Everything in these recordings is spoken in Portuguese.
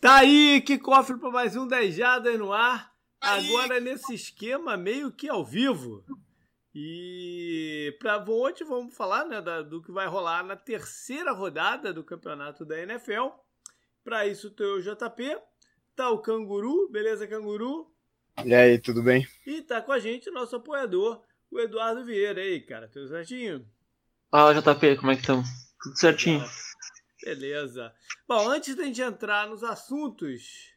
Tá aí, que cofre para mais um 10 Jadas no ar. Agora nesse esquema meio que ao vivo. E para hoje vamos falar né, da, do que vai rolar na terceira rodada do campeonato da NFL. Para isso tem o JP, tá o Canguru, beleza Canguru? E aí, tudo bem? E tá com a gente o nosso apoiador, o Eduardo Vieira. E aí, cara, tudo certinho? Fala JP, como é que estamos? Tudo certinho. Beleza. Bom, antes da gente entrar nos assuntos,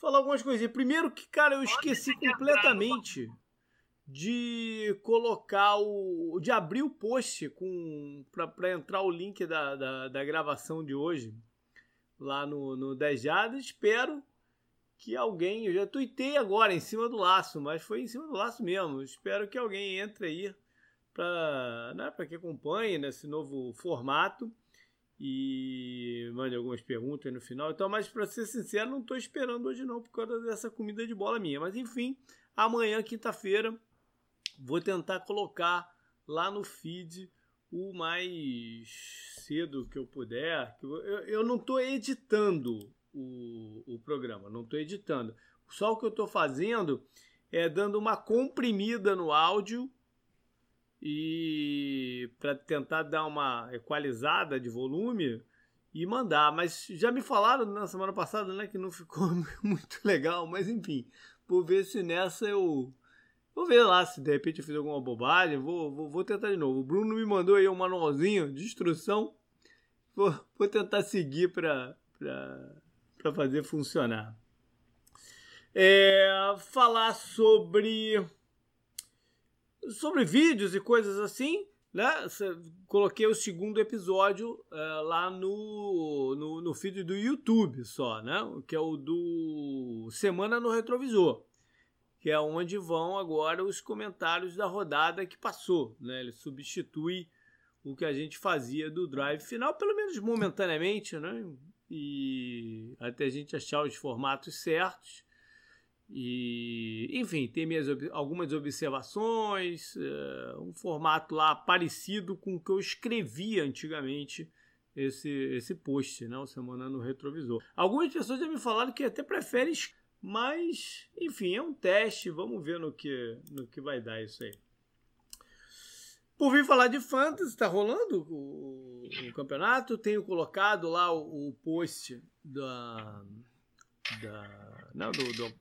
falar algumas coisinhas. Primeiro que, cara, eu esqueci completamente de colocar o. de abrir o post com para entrar o link da, da, da, gravação de hoje lá no, no 10 Jadas. Espero que alguém. Eu já tuitei agora em cima do laço, mas foi em cima do laço mesmo. Espero que alguém entre aí para né, que acompanhe nesse novo formato e mande algumas perguntas no final. Então, mas para ser sincero, não estou esperando hoje não por causa dessa comida de bola minha. Mas enfim, amanhã, quinta-feira, vou tentar colocar lá no feed o mais cedo que eu puder. Eu, eu não estou editando o, o programa, não estou editando. Só o que eu estou fazendo é dando uma comprimida no áudio e para tentar dar uma equalizada de volume e mandar. Mas já me falaram na semana passada, né, que não ficou muito legal, mas enfim, vou ver se nessa eu vou ver lá se de repente eu fiz alguma bobagem, vou, vou, vou tentar de novo. O Bruno me mandou aí um manualzinho de instrução, vou, vou tentar seguir para para fazer funcionar. É, falar sobre sobre vídeos e coisas assim, né? Coloquei o segundo episódio uh, lá no, no, no feed do YouTube só, né? Que é o do Semana no Retrovisor, que é onde vão agora os comentários da rodada que passou, né? Ele substitui o que a gente fazia do drive final, pelo menos momentaneamente, né? E até a gente achar os formatos certos. E, enfim, tem minhas, algumas observações, uh, um formato lá parecido com o que eu escrevia antigamente esse, esse post, né, o Semana no Retrovisor. Algumas pessoas já me falaram que até preferem, mas, enfim, é um teste, vamos ver no que, no que vai dar isso aí. Por vir falar de fantasy, está rolando o, o, campeonato. Tenho colocado lá o, o post da, da não, do, do,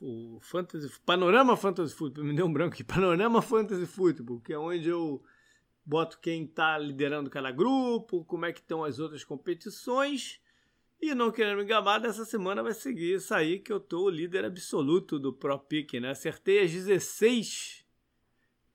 o Fantasy, Panorama Fantasy Football, me deu um branco aqui, Panorama Fantasy Football, que é onde eu boto quem está liderando cada grupo, como é que estão as outras competições. E não querendo me gabar, dessa semana vai seguir aí que eu tô o líder absoluto do Pro Pick, né? Acertei as 16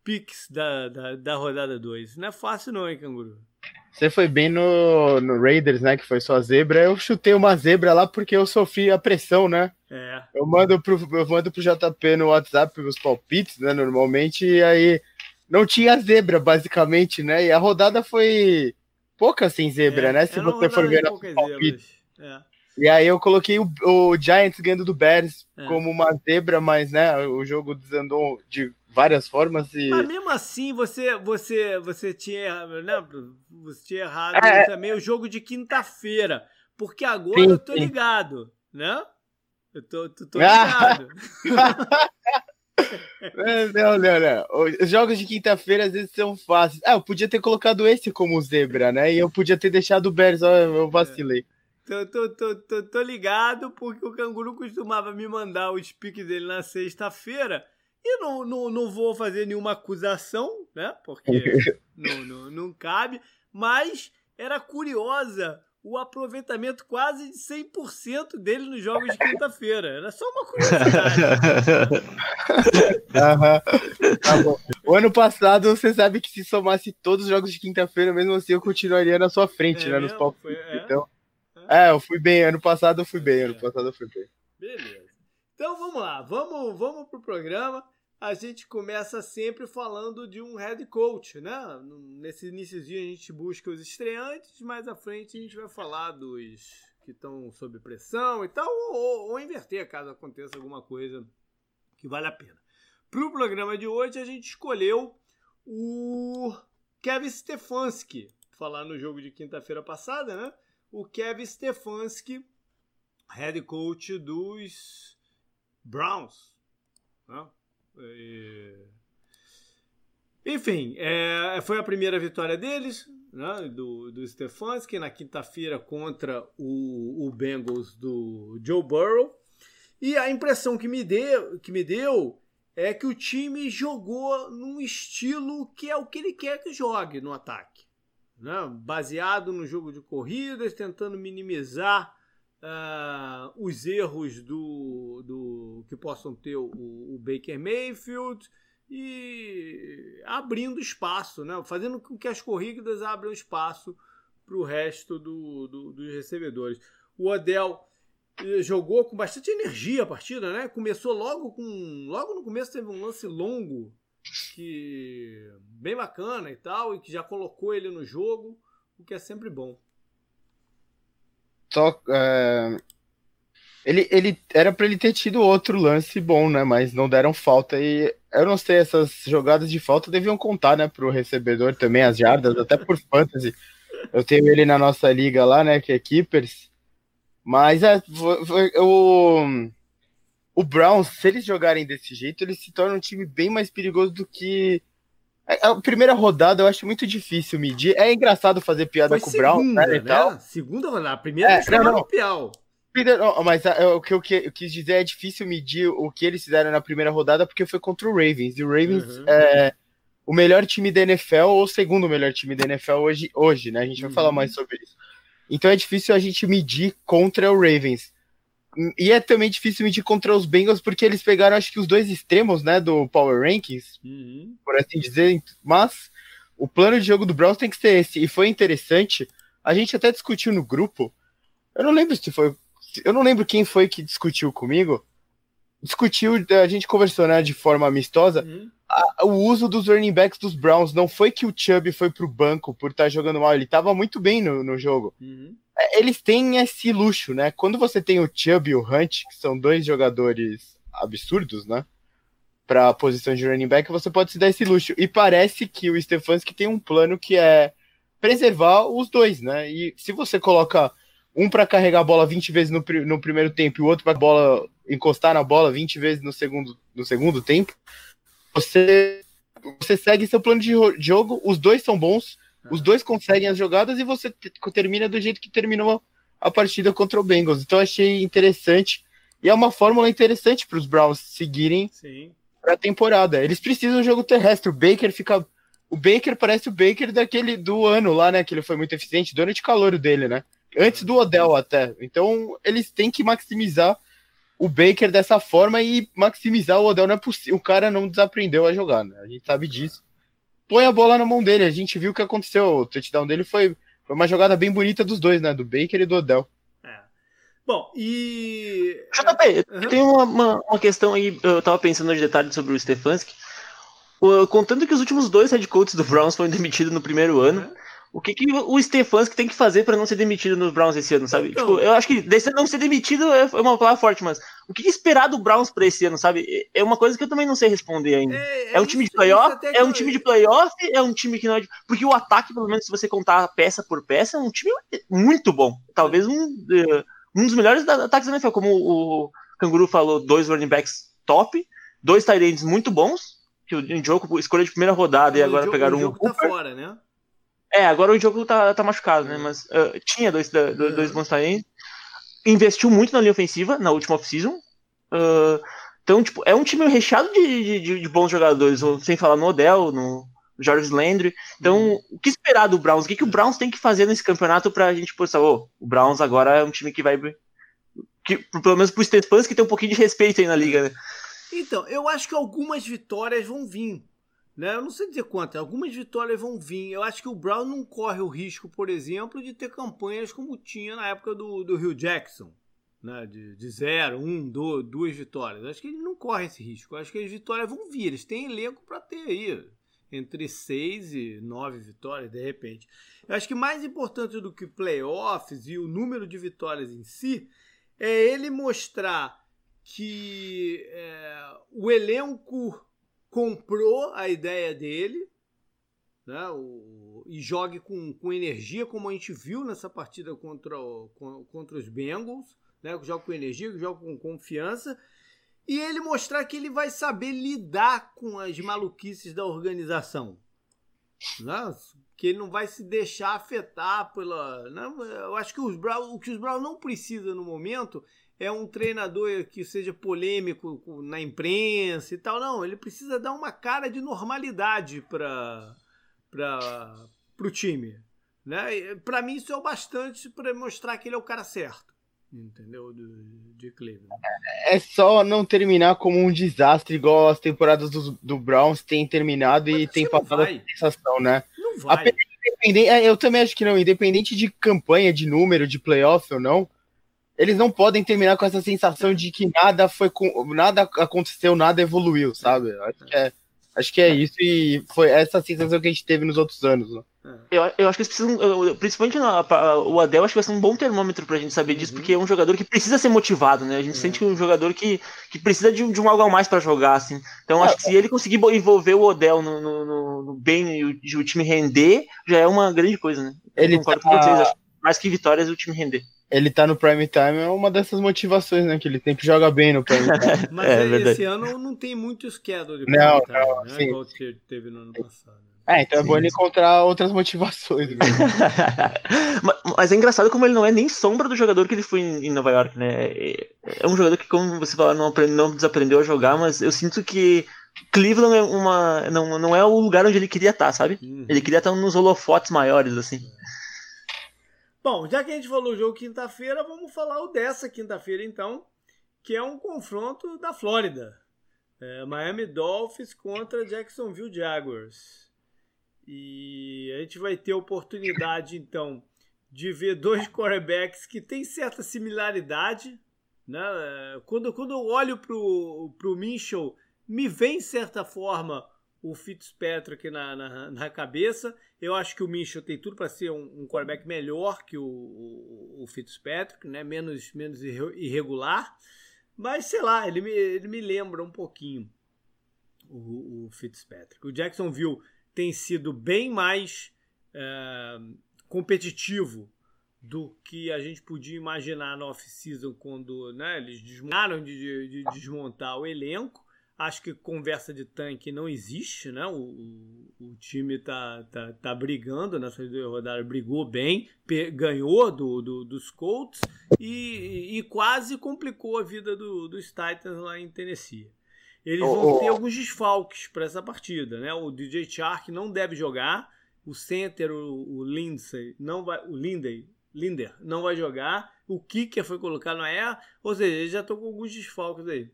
picks da, da, da rodada 2. Não é fácil não, hein, Canguru? Você foi bem no, no Raiders, né? Que foi sua zebra. Eu chutei uma zebra lá porque eu sofri a pressão, né? É. Eu mando pro, eu mando pro JP no WhatsApp os palpites, né? Normalmente, e aí não tinha zebra, basicamente, né? E a rodada foi pouca sem zebra, é, né? Se você for ver os palpites. É. E aí eu coloquei o, o Giants ganhando do Bears é. como uma zebra, mas né, o jogo desandou de várias formas e. Mas mesmo assim, você, você, você tinha, né, você tinha errado é. também o jogo de quinta-feira. Porque agora sim, eu tô ligado, né? Eu tô, tô, tô ligado. não, não, não. Os jogos de quinta-feira às vezes são fáceis. Ah, eu podia ter colocado esse como zebra, né? E eu podia ter deixado o Bears, eu vacilei. Tô, tô, tô, tô, tô ligado porque o canguru costumava me mandar o speak dele na sexta-feira e não, não, não vou fazer nenhuma acusação, né? Porque não, não, não cabe. Mas era curiosa o aproveitamento quase de 100% dele nos jogos de quinta-feira. Era só uma curiosidade. uhum. tá bom. O ano passado, você sabe que se somasse todos os jogos de quinta-feira, mesmo assim, eu continuaria na sua frente, é né? Nos palcos. É? Então, é, eu fui bem. Ano passado eu fui bem. Ano é. passado eu fui bem. Beleza. Então vamos lá, vamos, vamos pro programa. A gente começa sempre falando de um head coach, né? Nesse iníciozinho a gente busca os estreantes, mais à frente a gente vai falar dos que estão sob pressão e tal, ou, ou inverter caso aconteça alguma coisa que vale a pena. Para o programa de hoje a gente escolheu o Kevin Stefanski, falar no jogo de quinta-feira passada, né? O Kevin Stefanski head coach dos Browns. Né? E... Enfim, é, foi a primeira vitória deles, né, do, do Stefanski, na quinta-feira contra o, o Bengals do Joe Burrow. E a impressão que me, deu, que me deu é que o time jogou num estilo que é o que ele quer que jogue no ataque. Né? Baseado no jogo de corridas, tentando minimizar uh, os erros do, do que possam ter o, o Baker Mayfield e abrindo espaço, né? fazendo com que as corridas abram espaço para o resto do, do, dos recebedores. O Odell eh, jogou com bastante energia a partida, né? Começou logo com. Logo no começo teve um lance longo que bem bacana e tal, e que já colocou ele no jogo, o que é sempre bom. Só, é, ele, ele era para ele ter tido outro lance bom, né? Mas não deram falta e eu não sei essas jogadas de falta deviam contar, né, pro recebedor também as jardas, até por fantasy. Eu tenho ele na nossa liga lá, né, que é Keepers. Mas é, o o Browns, se eles jogarem desse jeito, eles se tornam um time bem mais perigoso do que a primeira rodada eu acho muito difícil medir. É engraçado fazer piada Foi com o Brown, né? né? Segunda rodada, a primeira é, não, não. Piau. Mas é, o que eu, quis dizer é difícil medir o que eles fizeram na primeira rodada porque foi contra o Ravens. E o Ravens uhum. é o melhor time da NFL ou o segundo melhor time da NFL hoje, hoje né? A gente vai uhum. falar mais sobre isso. Então é difícil a gente medir contra o Ravens. E é também difícil medir contra os Bengals porque eles pegaram, acho que, os dois extremos, né, do Power Rankings, uhum. por assim dizer. Mas o plano de jogo do Browns tem que ser esse. E foi interessante. A gente até discutiu no grupo. Eu não lembro se foi eu não lembro quem foi que discutiu comigo. Discutiu, a gente conversou né, de forma amistosa. Uhum. A, o uso dos running backs dos Browns não foi que o Chubb foi pro banco por estar tá jogando mal, ele estava muito bem no, no jogo. Uhum. Eles têm esse luxo, né? Quando você tem o Chubb e o Hunt, que são dois jogadores absurdos, né? Para a posição de running back, você pode se dar esse luxo. E parece que o Stefanski tem um plano que é preservar os dois, né? E se você coloca um para carregar a bola 20 vezes no, no primeiro tempo e o outro para bola encostar na bola 20 vezes no segundo, no segundo tempo, você, você segue seu plano de jogo, os dois são bons, os dois conseguem as jogadas e você termina do jeito que terminou a partida contra o Bengals. Então achei interessante e é uma fórmula interessante para os Browns seguirem para a temporada. Eles precisam de jogo terrestre. O Baker fica o Baker parece o Baker daquele do ano lá, né? Que ele foi muito eficiente, do ano de calor dele, né? Antes do Odell até. Então, eles têm que maximizar o Baker dessa forma e maximizar o Odell. Não é possível. O cara não desaprendeu a jogar, né? A gente sabe disso. Põe a bola na mão dele. A gente viu o que aconteceu. O touchdown dele foi, foi uma jogada bem bonita dos dois, né? Do Baker e do Odell. É. Bom, e. JP, uhum. tem uma, uma, uma, questão aí. Eu tava pensando de detalhes sobre o Stefanski. Contando que os últimos dois head coaches do Browns foram demitidos no primeiro ano. Uhum o que, que o Stefanski tem que fazer para não ser demitido nos Browns esse ano, sabe? Então, tipo, eu acho que não ser demitido é, é uma palavra forte, mas o que, esperar do Browns para esse ano, sabe? É uma coisa que eu também não sei responder ainda. É, é, é um time de playoff? É um time de playoff? É um time que não é. De... Porque o ataque, pelo menos, se você contar peça por peça, é um time muito bom. Talvez um, um dos melhores ataques da NFL, como o Canguru falou, dois running backs top, dois tight ends muito bons, que o jogo escolha de primeira rodada e agora pegaram um. O jogo tá fora, né? É, agora o jogo tá, tá machucado, né? Mas uh, tinha dois, dois, é. dois bons talentos. Investiu muito na linha ofensiva na última off-season. Uh, então, tipo, é um time recheado de, de, de, bons jogadores, sem falar no Odell, no Jarvis Landry. Então, uhum. o que esperar do Browns? O que, que o Browns tem que fazer nesse campeonato pra gente pensar, oh, o Browns agora é um time que vai. Que, pelo menos pro Stefanski tem um pouquinho de respeito aí na liga, né? Então, eu acho que algumas vitórias vão vir. Né? Eu não sei dizer quantas, algumas vitórias vão vir. Eu acho que o Brown não corre o risco, por exemplo, de ter campanhas como tinha na época do, do Rio Jackson, né? de, de zero, um, dois, duas vitórias. Eu acho que ele não corre esse risco. Eu acho que as vitórias vão vir. Eles têm elenco para ter aí entre seis e nove vitórias, de repente. Eu acho que mais importante do que playoffs e o número de vitórias em si é ele mostrar que é, o elenco comprou a ideia dele né, o, e jogue com, com energia, como a gente viu nessa partida contra, o, contra os Bengals. né? Joga com energia, joga com confiança. E ele mostrar que ele vai saber lidar com as maluquices da organização. Né? Que ele não vai se deixar afetar pela. Né? Eu acho que os Browns, o que os Browns não precisam no momento é um treinador que seja polêmico na imprensa e tal. Não, ele precisa dar uma cara de normalidade para o time. Né? Para mim, isso é o bastante para mostrar que ele é o cara certo. Entendeu? Do, de Cleveland. É só não terminar como um desastre, igual as temporadas do, do Browns têm terminado Mas e tem passado a sensação, né? Não vai. É, eu também acho que não, independente de campanha, de número, de playoff ou não, eles não podem terminar com essa sensação de que nada foi nada aconteceu, nada evoluiu, sabe? Acho que é, acho que é isso e foi essa sensação que a gente teve nos outros anos. Né? Eu, eu acho que eles precisam, principalmente na, o Adel, acho que vai ser um bom termômetro pra gente saber disso, uhum. porque é um jogador que precisa ser motivado, né? A gente é. sente que é um jogador que, que precisa de, de um algo a mais para jogar, assim. Então, acho que se ele conseguir envolver o Odell no, no, no, no bem e o, o, time render, já é uma grande coisa, né? Ele eu concordo tá... com vocês, acho mais que vitórias o time render ele tá no prime time é uma dessas motivações, né? Que ele sempre joga bem no prime time. Mas é, esse ano não tem muito schedule de prime não, time, não, né? Sim. Igual que teve no ano passado. É, então é bom ele encontrar outras motivações. Mas é engraçado como ele não é nem sombra do jogador que ele foi em Nova York, né? É um jogador que, como você fala, não, aprende, não desaprendeu a jogar, mas eu sinto que Cleveland é uma, não, não é o lugar onde ele queria estar, sabe? Uhum. Ele queria estar nos holofotes maiores, assim. Bom, já que a gente falou jogo quinta-feira, vamos falar o dessa quinta-feira então, que é um confronto da Flórida. É, Miami Dolphins contra Jacksonville Jaguars. E a gente vai ter oportunidade então de ver dois quarterbacks que têm certa similaridade. Né? Quando, quando eu olho para o Minchel, me vem, certa forma, o Fitzpatrick na, na, na, cabeça. Eu acho que o Mitchell tem tudo para ser um, um quarterback melhor que o, o, o, Fitzpatrick, né? menos, menos irregular. Mas sei lá, ele me, ele me lembra um pouquinho o, o Fitzpatrick. O Jacksonville tem sido bem mais é, competitivo do que a gente podia imaginar na off-season quando né, eles desmontaram de, de, de desmontar o elenco. Acho que conversa de tanque não existe, né? O, o, o time tá, tá, tá brigando nessas duas rodadas, brigou bem, ganhou do, do, dos Colts e, e quase complicou a vida do, dos Titans lá em Tennessee. Eles vão ter alguns desfalques para essa partida, né? O DJ Chark não deve jogar, o center, o, o Lindsay, não vai, o Linday, Linder não vai jogar, o Kicker foi colocado na ER, ou seja, eles já estão com alguns desfalques aí.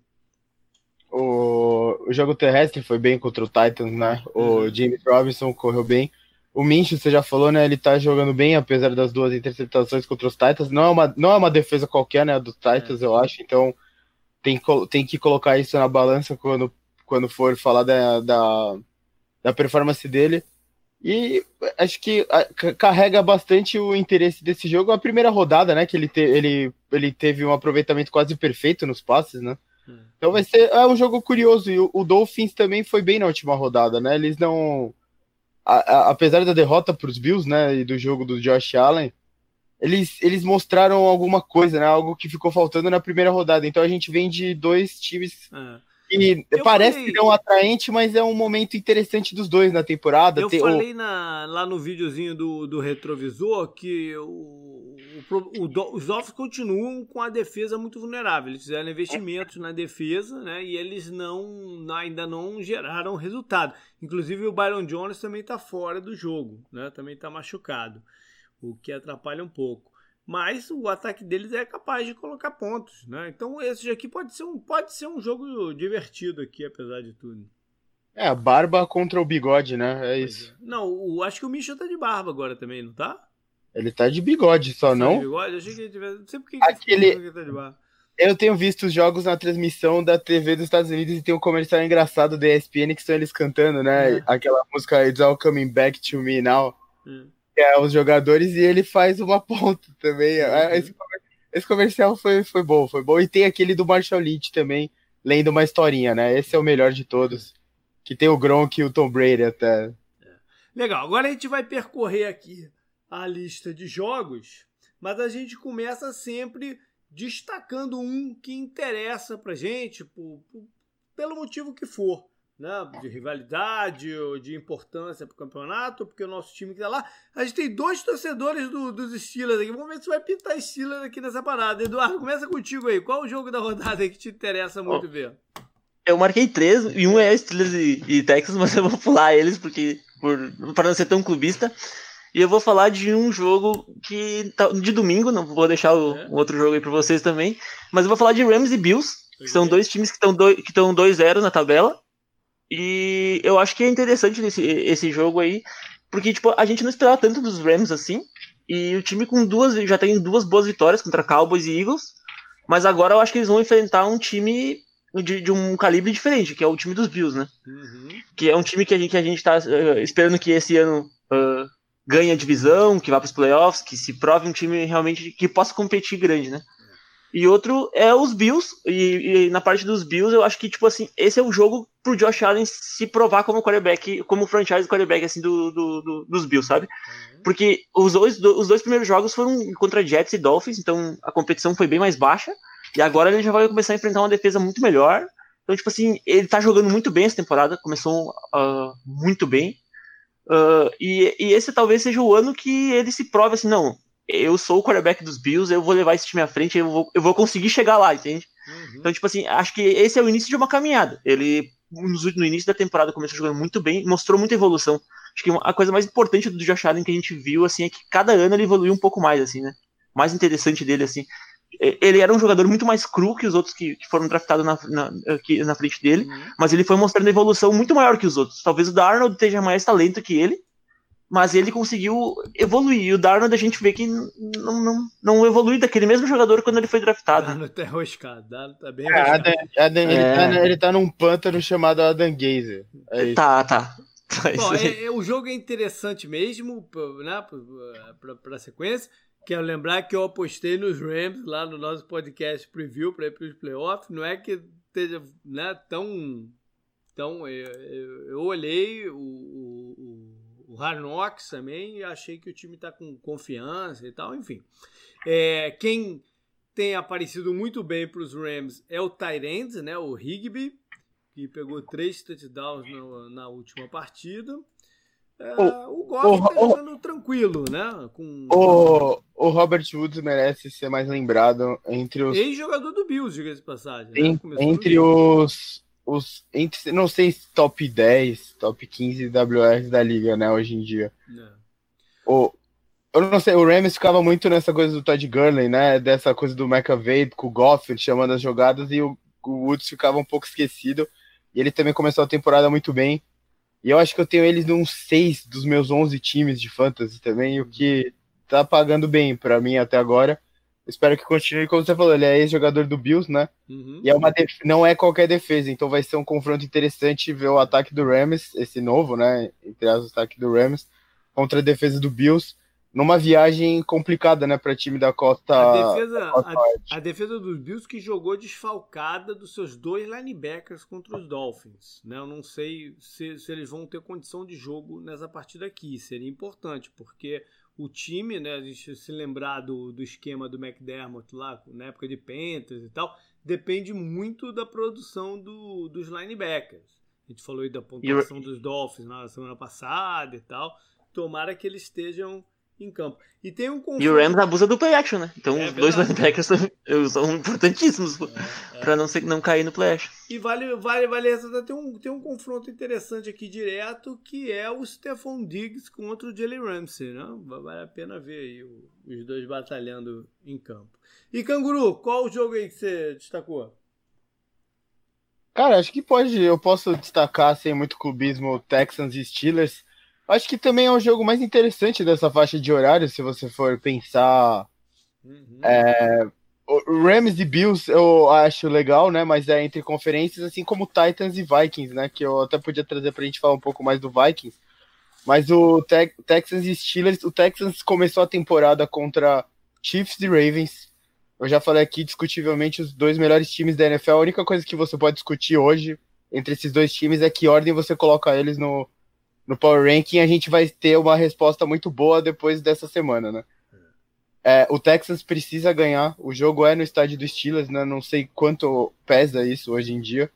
O, o jogo terrestre foi bem contra o Titans, né? O uhum. James Robinson correu bem. O Minch, você já falou, né? Ele tá jogando bem, apesar das duas interceptações contra os Titans. Não é uma, não é uma defesa qualquer, né? Dos Titans, é. eu acho. Então, tem, tem que colocar isso na balança quando, quando for falar da, da, da performance dele. E acho que carrega bastante o interesse desse jogo. A primeira rodada, né? Que ele, te, ele, ele teve um aproveitamento quase perfeito nos passes, né? Então vai ser é um jogo curioso. E o, o Dolphins também foi bem na última rodada, né? Eles não. A, a, apesar da derrota para os Bills, né? E do jogo do Josh Allen, eles, eles mostraram alguma coisa, né? Algo que ficou faltando na primeira rodada. Então a gente vem de dois times. É e eu parece falei... não atraente, mas é um momento interessante dos dois na temporada. Eu Tem, falei na, lá no videozinho do, do retrovisor que o, o, o, os Dolphins continuam com a defesa muito vulnerável. Eles fizeram investimentos na defesa, né? E eles não ainda não geraram resultado. Inclusive o Byron Jones também está fora do jogo, né? Também está machucado, o que atrapalha um pouco mas o ataque deles é capaz de colocar pontos, né? Então esse aqui pode ser um, pode ser um jogo divertido aqui, apesar de tudo. É, a barba contra o bigode, né? É pois isso. É. Não, o, acho que o Michel tá de barba agora também, não tá? Ele tá de bigode só, tá não? De bigode? Eu achei que ele tivesse. Não sei por que Aquele... ele tá de barba. Eu tenho visto os jogos na transmissão da TV dos Estados Unidos e tem um comercial engraçado da ESPN que estão eles cantando, né? É. Aquela música It's All Coming Back to Me Now. É é, os jogadores e ele faz uma ponta também. Uhum. Esse, esse, comercial foi, foi bom, foi bom. E tem aquele do Marshall Lynch também, lendo uma historinha, né? Esse é o melhor de todos. Que tem o Gronk e o Tom Brady até. É. Legal, agora a gente vai percorrer aqui a lista de jogos, mas a gente começa sempre destacando um que interessa pra gente, por, por, pelo motivo que for. Né, de rivalidade ou de importância para o campeonato, porque o nosso time que tá lá. A gente tem dois torcedores do, dos Steelers aqui. Vamos ver se vai pintar Steelers aqui nessa parada. Eduardo, começa contigo aí. Qual o jogo da rodada que te interessa muito oh, ver? Eu marquei três, e um é Steelers e, e Texas, mas eu vou pular eles porque por, para não ser tão clubista. E eu vou falar de um jogo que tá, de domingo, não vou deixar o, é. outro jogo aí para vocês também, mas eu vou falar de Rams e Bills, que são dois times que estão 2-0 na tabela. E eu acho que é interessante esse, esse jogo aí, porque tipo, a gente não esperava tanto dos Rams assim, e o time com duas já tem duas boas vitórias contra Cowboys e Eagles, mas agora eu acho que eles vão enfrentar um time de, de, um calibre diferente, que é o time dos Bills, né? Uhum. Que é um time que a gente, que a gente tá uh, esperando que esse ano uh, ganhe a divisão, que vá para os playoffs, que se prove um time realmente que possa competir grande, né? E outro é os Bills, e, e, na parte dos Bills eu acho que, tipo assim, esse é o jogo pro Josh Allen se provar como quarterback, como franchise quarterback, assim, do, do, do dos Bills, sabe? Uhum. Porque os dois, os dois primeiros jogos foram contra Jets e Dolphins, então a competição foi bem mais baixa, e agora ele já vai começar a enfrentar uma defesa muito melhor, então, tipo assim, ele tá jogando muito bem essa temporada, começou uh, muito bem, Uh, e, e, esse talvez seja o ano que ele se prove assim, não, eu sou o quarterback dos Bills, eu vou levar esse time à frente, eu vou, eu vou conseguir chegar lá, entende? Uhum. Então, tipo assim, acho que esse é o início de uma caminhada. Ele, no início da temporada, começou jogando muito bem, mostrou muita evolução. Acho que a coisa mais importante do Josh Allen que a gente viu, assim, é que cada ano ele evoluiu um pouco mais, assim, né? Mais interessante dele, assim ele era um jogador muito mais cru que os outros que, que foram draftados na, na, aqui, na frente dele, uhum. mas ele foi mostrando evolução muito maior que os outros. Talvez o Darnold tenha mais talento que ele, mas ele conseguiu evoluir. E o Darnold a gente vê que não, não, não evolui daquele mesmo jogador quando ele foi draftado. Darnold tá enroscado, Darnold tá bem é, Adam, Adam, ele, é. tá, ele tá num pântano chamado Adam Gazer. É tá, tá. Bom, é, é, o jogo é interessante mesmo, né, pra, pra sequência. Quero lembrar que eu apostei nos Rams lá no nosso podcast preview para ir para os playoffs. Não é que esteja né, tão. tão eu, eu, eu olhei o, o, o Hard Knocks também e achei que o time está com confiança e tal, enfim. É, quem tem aparecido muito bem para os Rams é o Tyrande, né, o Higby, que pegou três touchdowns na, na última partida. É, o, o Goff tá jogando tranquilo, né? Com... O, o Robert Woods merece ser mais lembrado entre os. Ex-jogador do Bills, diga-se de passagem. Né? Entre os. Os entre, não sei se top 10, top 15 WRs da liga, né, hoje em dia. É. O, eu não sei, o Rams ficava muito nessa coisa do Todd Gurley, né? Dessa coisa do McAvey com o Goff chamando as jogadas e o, o Woods ficava um pouco esquecido. E ele também começou a temporada muito bem. E eu acho que eu tenho eles num 6 dos meus 11 times de fantasy também, o que tá pagando bem para mim até agora. Espero que continue, como você falou, ele é ex-jogador do Bills, né? Uhum. E é uma def... não é qualquer defesa, então vai ser um confronto interessante ver o ataque do Rams, esse novo, né? Entre as o ataque do Rams, contra a defesa do Bills numa viagem complicada, né, para time da costa. A defesa, a, a, defesa dos Bills que jogou desfalcada dos seus dois linebackers contra os Dolphins, né? Eu não sei se, se eles vão ter condição de jogo nessa partida aqui. Seria importante porque o time, né, a gente se lembrar do, do esquema do McDermott lá na época de Panthers e tal, depende muito da produção do, dos linebackers. A gente falou aí da pontuação dos Dolphins na semana passada e tal. Tomara que eles estejam em campo. E tem um conflito... E o Rams abusa do play action, né? Então é os dois linebackers são, são importantíssimos é, é. para não, não cair no play action. E vale, vale, vale ressaltar, tem um, tem um confronto interessante aqui direto, que é o Stephon Diggs contra o Jalen Ramsey, né? Vale a pena ver aí os dois batalhando em campo. E Canguru, qual o jogo aí que você destacou? Cara, acho que pode, eu posso destacar sem muito clubismo Texans e Steelers. Acho que também é o jogo mais interessante dessa faixa de horário, se você for pensar. Uhum. É, o Rams e Bills eu acho legal, né? Mas é entre conferências, assim como Titans e Vikings, né? Que eu até podia trazer pra gente falar um pouco mais do Vikings. Mas o Te Texans e Steelers, o Texans começou a temporada contra Chiefs e Ravens. Eu já falei aqui, discutivelmente, os dois melhores times da NFL. A única coisa que você pode discutir hoje entre esses dois times é que ordem você coloca eles no, no Power Ranking, a gente vai ter uma resposta muito boa depois dessa semana, né? É, o Texas precisa ganhar. O jogo é no estádio do Steelers, né? Não sei quanto pesa isso hoje em dia.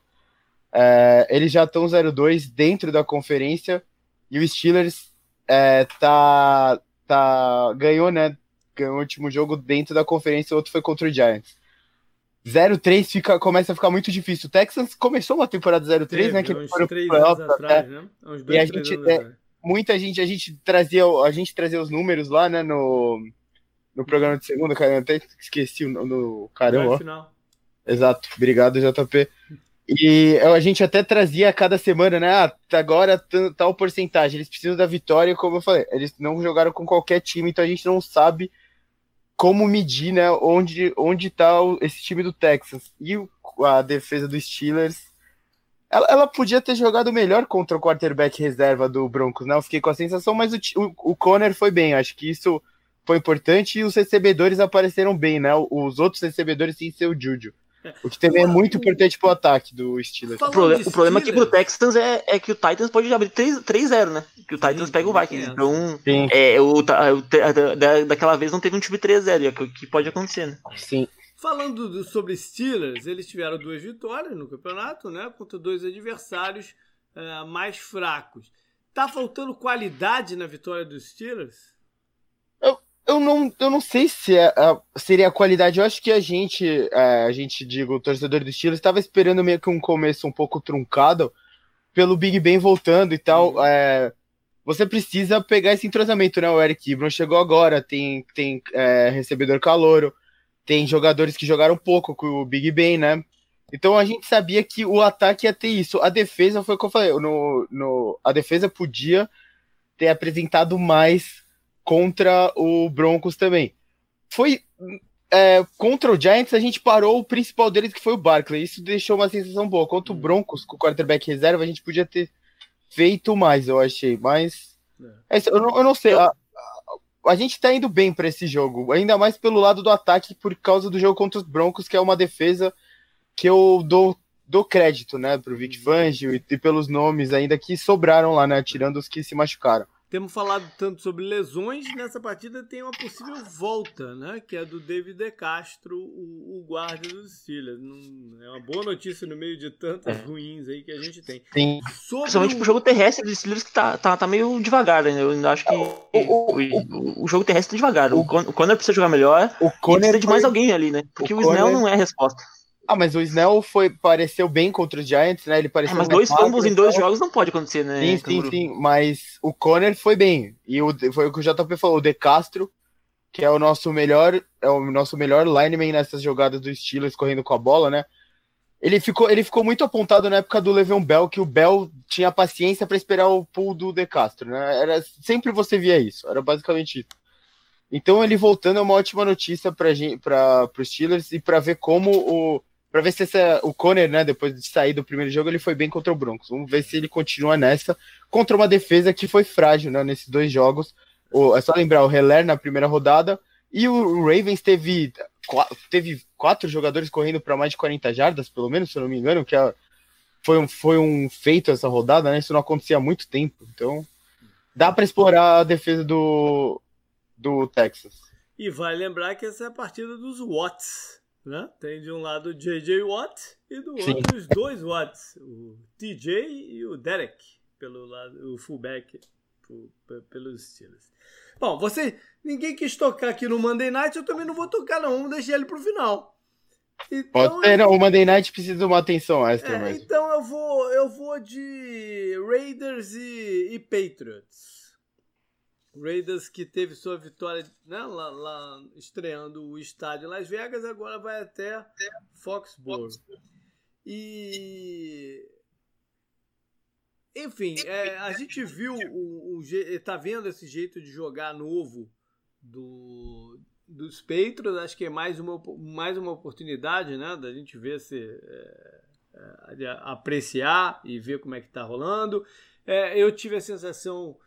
É, eles já estão 0-2 dentro da conferência e o Steelers é, tá, tá, ganhou, né? Ganhou o último jogo dentro da conferência, o outro foi contra o Giants. 0-3 fica, começa a ficar muito difícil. O Texans começou uma temporada 0-3, né? Que uns três anos atrás, né? Uns dois, e a gente, é, muita gente, a gente trazia, a gente trazia os números lá, né? No, no programa de segunda, cara, eu até esqueci o no, caramba. Final. Exato, obrigado, JP. E a gente até trazia a cada semana, né? Ah, agora tal porcentagem, eles precisam da vitória, como eu falei, eles não jogaram com qualquer time, então a gente não sabe como medir, né? Onde, onde tá esse time do Texas. E a defesa dos Steelers. Ela, ela, podia ter jogado melhor contra o quarterback reserva do Broncos, né? Eu fiquei com a sensação, mas o, o, o Conner foi bem. Acho que isso foi importante e os recebedores apareceram bem, né? Os outros recebedores sem ser o Juju. O que também é muito importante pro ataque do Steelers. O, problema, o problema aqui pro Texans é, é que o Titans pode abrir 3-0, né? Que o Titans Sim, pega o Vikings. Então, é, o, o, da, daquela vez não teve um time 3-0, é que pode acontecer, né? Sim. Falando do, sobre Steelers, eles tiveram duas vitórias no campeonato, né? Contra dois adversários uh, mais fracos. Tá faltando qualidade na vitória dos Steelers? Eu não, eu não sei se é, seria a qualidade. Eu acho que a gente, é, a gente, digo, o torcedor do estilo, estava esperando meio que um começo um pouco truncado pelo Big Ben voltando e tal. Uhum. É, você precisa pegar esse entrosamento, né? O Eric Ibron chegou agora, tem, tem é, recebedor calouro, tem jogadores que jogaram pouco com o Big Ben, né? Então a gente sabia que o ataque ia ter isso. A defesa foi o que eu falei, no, no, a defesa podia ter apresentado mais contra o Broncos também. Foi é, contra o Giants, a gente parou o principal deles, que foi o Barkley. Isso deixou uma sensação boa. Contra o uhum. Broncos, com o quarterback reserva, a gente podia ter feito mais, eu achei. Mas é. é eu, não, eu não sei. A, a, a gente tá indo bem para esse jogo, ainda mais pelo lado do ataque, por causa do jogo contra os Broncos, que é uma defesa que eu dou, dou crédito, né, pro Vic uhum. Fangio e, e pelos nomes ainda que sobraram lá, né, tirando os que se machucaram. Temos falado tanto sobre lesões, nessa partida tem uma possível volta, né? Que é do David De Castro, o, o guarda dos Steelers. Não, é uma boa notícia no meio de tantas é. ruins aí que a gente tem. Sim. Sobre Principalmente o... pro jogo terrestre dos Steelers que tá, tá, tá meio devagar, né? Eu ainda acho que o, o, o, o jogo terrestre tá devagar. O, o Conner precisa jogar melhor. O Conner precisa de mais alguém ali, né? Porque o, o Snell não é a resposta. Ah, mas o Snell foi, pareceu bem contra os Giants, né? Ele pareceu. É, mas dois fumbles em dois jogos não pode acontecer, né? Sim, sim, sim. Mas o Conner foi bem. E o, foi o que o JP falou, o De Castro, que é o nosso melhor, é o nosso melhor lineman nessas jogadas do Steelers correndo com a bola, né? Ele ficou, ele ficou muito apontado na época do Le'Veon Bell, que o Bell tinha paciência para esperar o pull do De Castro, né? Era, sempre você via isso, era basicamente isso. Então ele voltando é uma ótima notícia para os Steelers e para ver como o para ver se essa, o Conner, né, depois de sair do primeiro jogo, ele foi bem contra o Broncos. Vamos ver se ele continua nessa contra uma defesa que foi frágil, né, nesses dois jogos. O, é só lembrar o Heller na primeira rodada e o Ravens teve teve quatro jogadores correndo para mais de 40 jardas, pelo menos, se eu não me engano, que é, foi, um, foi um feito essa rodada, né? Isso não acontecia há muito tempo. Então, dá para explorar a defesa do, do Texas. E vai lembrar que essa é a partida dos Watts, né? Tem de um lado o J.J. Watt e do Sim. outro os dois Watts, o TJ e o Derek, pelo lado, o fullback pelos Steelers. Bom, você, ninguém quis tocar aqui no Monday Night, eu também não vou tocar não, vamos deixar ele pro final. Então, Pode ser, não, o Monday Night precisa de uma atenção extra é. Então eu vou, eu vou de Raiders e, e Patriots. Raiders que teve sua vitória né, lá, lá, estreando o estádio em Las Vegas, agora vai até Foxborough. E enfim, é, a gente viu o, o tá vendo esse jeito de jogar novo do dos Patriots, acho que é mais uma, mais uma oportunidade, né, da gente ver se é, é, apreciar e ver como é que tá rolando. É, eu tive a sensação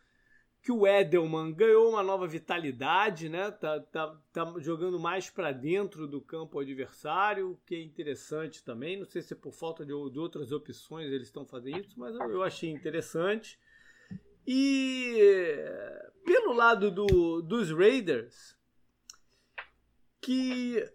que o Edelman ganhou uma nova vitalidade, né? Tá, tá, tá jogando mais para dentro do campo adversário, o que é interessante também. Não sei se é por falta de, de outras opções eles estão fazendo isso, mas eu, eu, achei interessante. E pelo lado do, dos Raiders, que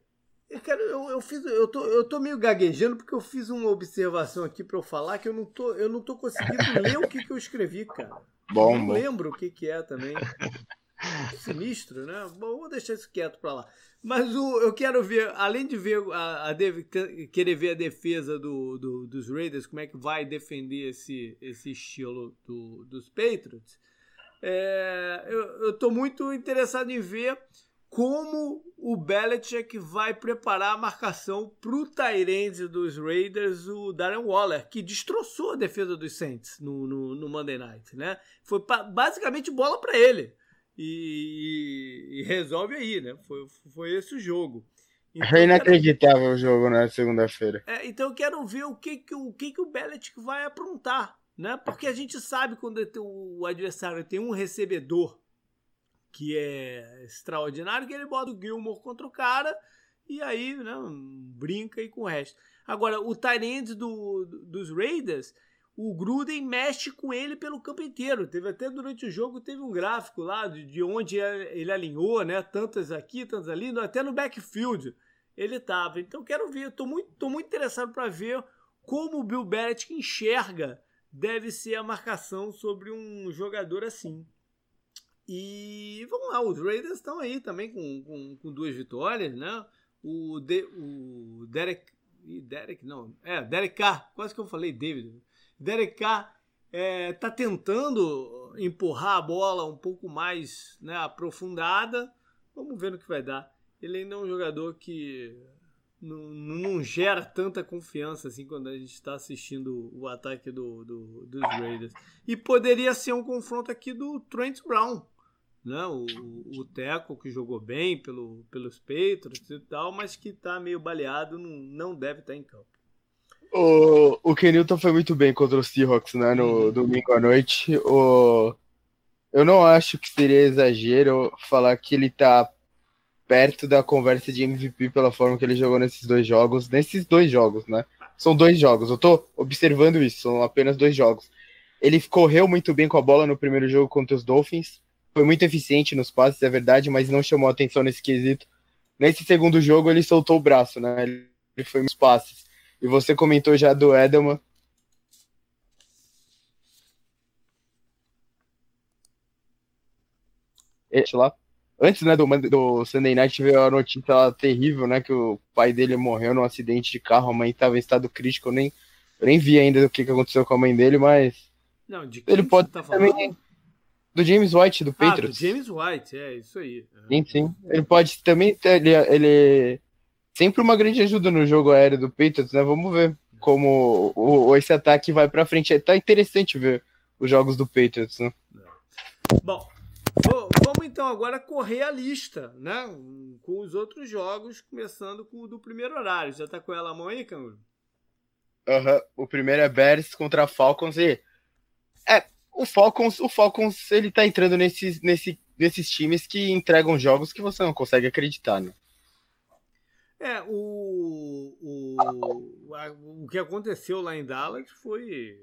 Cara, eu, eu, fiz, eu, tô, eu tô meio gaguejando porque eu fiz uma observação aqui para eu falar que eu não tô, eu não tô conseguindo ler o que, que eu escrevi, cara. Bom, não bom. lembro o que, que é também. Sinistro, né? Bom, vou deixar isso quieto para lá. Mas o, eu quero ver, além de ver a, a querer ver a defesa do, do, dos Raiders, como é que vai defender esse, esse estilo do, dos Patriots, é, eu, tô muito interessado em ver como o Belichick vai preparar a marcação para o Tyrande dos Raiders, o Darren Waller, que destroçou a defesa dos Saints no, no, no Monday Night. Né? Foi pra, basicamente bola para ele. E, e, resolve aí, né? Foi, foi esse o jogo. Então, é inacreditável quero... o jogo na segunda-feira. É, então eu quero ver o que, que, o, que, que o Belichick vai aprontar. Né? Porque a gente sabe quando o adversário tem um recebedor que é extraordinário, que ele bota o Gilmore contra o cara e aí né, brinca aí com o resto. Agora, o Tyrande do, dos Raiders, o Gruden mexe com ele pelo campo inteiro. Teve até durante o jogo, teve um gráfico lá de, de onde ele alinhou, né? Tantas aqui, tantas ali, até no backfield ele estava. Então quero ver, estou muito, tô muito interessado para ver como o Bill Belichick enxerga deve ser a marcação sobre um jogador assim. E vamos lá, os Raiders estão aí também com, com, com, duas vitórias, né? O, de, o Derek. Derek, não. É, Derek Carr, quase que eu falei David. Derek Carr é, tá tentando empurrar a bola um pouco mais né, aprofundada. Vamos ver no que vai dar. Ele ainda é um jogador que não, não gera tanta confiança assim quando a gente está assistindo o ataque do, do, dos Raiders. E poderia ser um confronto aqui do Trent Brown né? O, o Teco, que jogou bem pelo, pelos Patriots e tal, mas que está meio baleado, não, não deve estar tá em campo. O, o Kenilton foi muito bem contra os Seahawks né, no uhum. domingo à noite. O, eu não acho que seria exagero falar que ele está perto da conversa de MVP pela forma que ele jogou nesses dois jogos. Nesses dois jogos, né? São dois jogos. Eu tô observando isso, são apenas dois jogos. Ele correu muito bem com a bola no primeiro jogo contra os Dolphins foi muito eficiente nos passes, é verdade, mas não chamou atenção nesse quesito. Nesse segundo jogo, ele soltou o braço, né? Ele foi nos passes. E você comentou já do Edelman. lá. Antes né, do, do Sunday Night veio a notícia terrível, né? Que o pai dele morreu num acidente de carro, a mãe estava em estado crítico. Eu nem, eu nem vi ainda o que, que aconteceu com a mãe dele, mas. Não, de ele pode tá também do James White, do Patriots. Ah, do James White, é isso aí. Sim, sim. Ele pode também ter, ele, ele sempre uma grande ajuda no jogo aéreo do Patriots, né? Vamos ver como o, esse ataque vai para frente. Tá interessante ver os jogos do Patriots, né? Bom, vamos então agora correr a lista, né? Com os outros jogos, começando com o do primeiro horário. Já tá com ela a mão aí, Canguru? Aham. Uhum. O primeiro é Bears contra Falcons e. É, o Falcons, o Falcons ele tá entrando nesses, nesse, nesses times que entregam jogos que você não consegue acreditar, né? É, o, o, o que aconteceu lá em Dallas foi.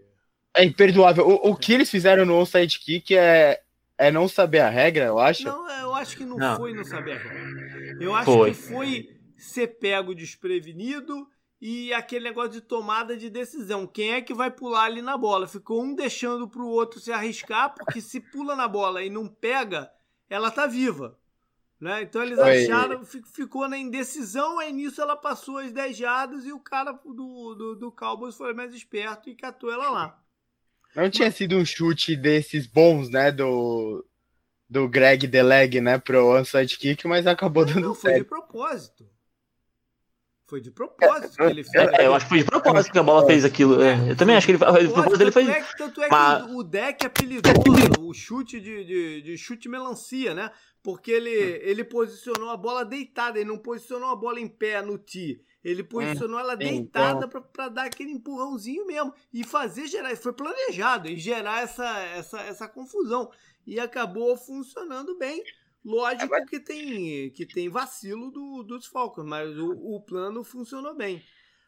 É imperdoável. O, o que eles fizeram no onside kick é, é não saber a regra, eu acho. Não, eu acho que não, não. foi não saber a regra. Eu acho foi. que foi ser pego desprevenido e aquele negócio de tomada de decisão. Quem é que vai pular ali na bola? Ficou um deixando para o outro se arriscar, porque se pula na bola e não pega, ela tá viva. Né? Então eles acharam, ficou na indecisão, aí nisso ela passou as 10 jardas e o cara do, do, do Cowboys foi mais esperto e catou ela lá. Não tinha Mas... sido um chute desses bons, né, do, do Greg Deleg, né, pro onside kick, mas acabou dando não, foi certo. de propósito. Foi de propósito que ele fez. É, eu acho que foi de propósito que a bola fez aquilo. É, eu também acho que ele, de propósito ele fez. É, tanto é que Mas... o deck apelidou o chute de, de, de, chute melancia, né? Porque ele, ele posicionou a bola deitada, ele não posicionou a bola em pé no tee. Ele posicionou ela deitada então... para dar aquele empurrãozinho mesmo e fazer gerar. Foi planejado e gerar essa, essa, essa confusão. E acabou funcionando bem. Lógico é, que, tem, que tem vacilo do, dos Falcons, mas o, o plano funcionou bem.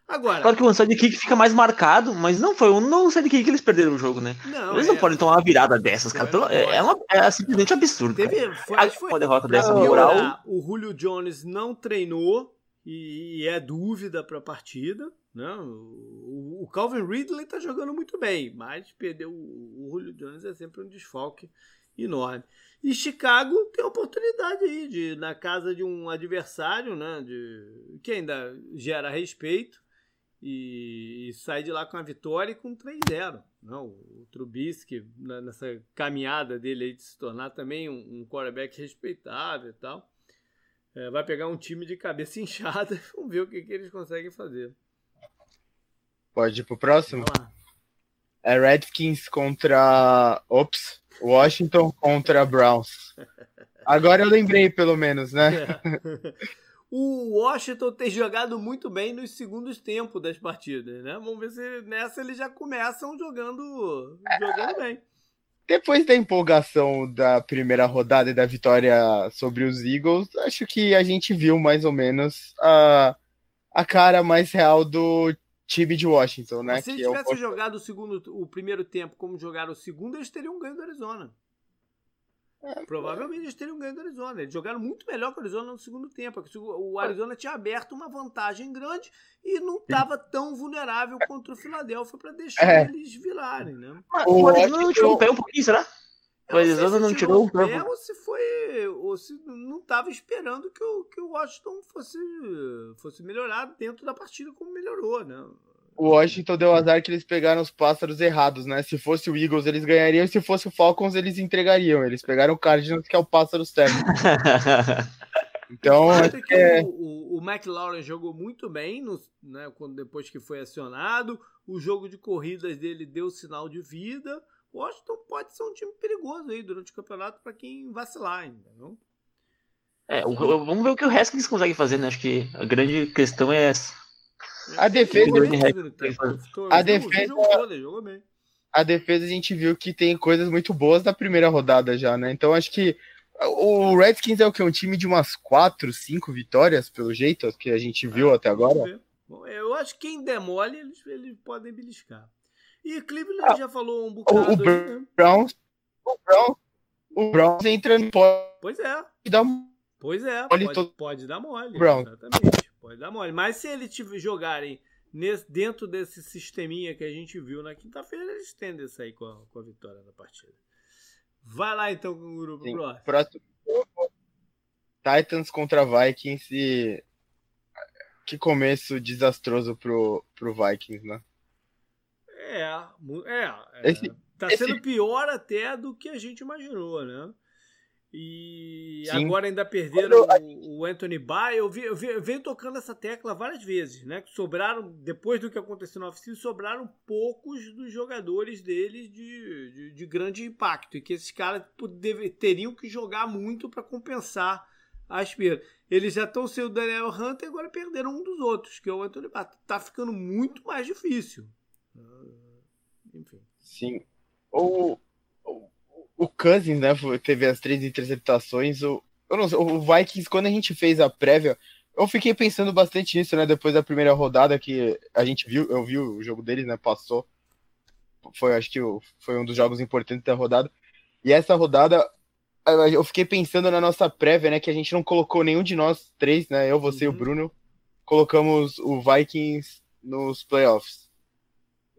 Agora, claro que o onside kick fica mais marcado, mas não foi um não sidekick que eles perderam o jogo, né? Não, eles é... não podem tomar uma virada dessas, cara. É, é, uma, é simplesmente absurdo. Teve, foi, a, foi, uma derrota dessa moral. O Julio Jones não treinou e, e é dúvida para a partida. Né? O, o, Calvin Ridley está jogando muito bem, mas perdeu o, o Julio Jones é sempre um desfalque enorme. E Chicago tem a oportunidade aí de na casa de um adversário, né, de que ainda gera respeito e, e sai de lá com a vitória e com 3-0. Não, o Trubisky nessa caminhada dele aí de se tornar também um, um quarterback respeitável e tal. É, vai pegar um time de cabeça inchada, vamos ver o que, que eles conseguem fazer. Pode ir pro próximo? É Redskins contra. Ops. Washington contra Browns. Agora eu lembrei, pelo menos, né? É. O Washington tem jogado muito bem nos segundos tempos das partidas, né? Vamos ver se nessa eles já começam jogando, jogando bem. Depois da empolgação da primeira rodada e da vitória sobre os Eagles, acho que a gente viu mais ou menos a, a cara mais real do time de Washington, né? Mas se eles é tivessem jogado o, segundo, o primeiro tempo como jogaram o segundo, eles teriam ganho do Arizona. É, Provavelmente eles teriam ganho do Arizona. Eles jogaram muito melhor que o Arizona no segundo tempo. O Arizona tinha aberto uma vantagem grande e não estava tão vulnerável contra o Philadelphia para deixar é. eles virarem, né? O, Arizona não o pé um pouquinho, será? O Arizona não tirou o pé ou se foi ou se não estava esperando que o, que o Washington fosse fosse melhorar dentro da partida como melhorou, né? O Washington deu azar que eles pegaram os pássaros errados, né? Se fosse o Eagles, eles ganhariam, e se fosse o Falcons, eles entregariam. Eles pegaram o Cardinals, que é o pássaro certo. então, acho que é... o, o McLaurin jogou muito bem no, né, quando, depois que foi acionado. O jogo de corridas dele deu sinal de vida. O Washington pode ser um time perigoso aí durante o campeonato para quem vacilar ainda, não? É, vamos ver o que o Haskins consegue fazer, né? Acho que a grande questão é essa. A defesa. A defesa. A defesa a gente viu que tem coisas muito boas na primeira rodada já, né? Então acho que o Redskins é o que? Um time de umas 4, 5 vitórias, pelo jeito, que a gente viu até agora. eu acho que quem demole, eles, eles podem beliscar. E Cleveland ah, já falou um bocado. O, o aí, né? Browns, o Browns, o Browns entra no Pois é. Dá pois é, pode, todo... pode dar mole. Browns. Exatamente. Pode dar mole. Mas se eles jogarem nesse, dentro desse sisteminha que a gente viu na quinta-feira, eles tendem a sair com a, com a vitória da partida. Vai lá então com o grupo Sim, próximo. próximo. Titans contra Vikings e que começo desastroso pro, pro Vikings, né? É, é, é esse, tá esse... sendo pior até do que a gente imaginou, né? E Sim. agora ainda perderam o, o Anthony Barr. Eu, vi, eu, vi, eu venho tocando essa tecla várias vezes, né? Que sobraram, depois do que aconteceu no oficina, sobraram poucos dos jogadores deles de, de, de, grande impacto. E que esses caras deve, teriam que jogar muito para compensar as perdas. Eles já estão sendo o Daniel Hunter e agora perderam um dos outros, que é o Anthony Barr. Tá ficando muito mais difícil. Enfim. Sim. O, o Cousins, né, teve as três interceptações. O, eu não sei, o Vikings, quando a gente fez a prévia, eu fiquei pensando bastante nisso, né? Depois da primeira rodada que a gente viu, eu vi o jogo deles, né? Passou. Foi, acho que foi um dos jogos importantes da rodada. E essa rodada, eu fiquei pensando na nossa prévia, né? Que a gente não colocou nenhum de nós três, né? Eu, você uhum. e o uhum. Bruno, colocamos o Vikings nos playoffs.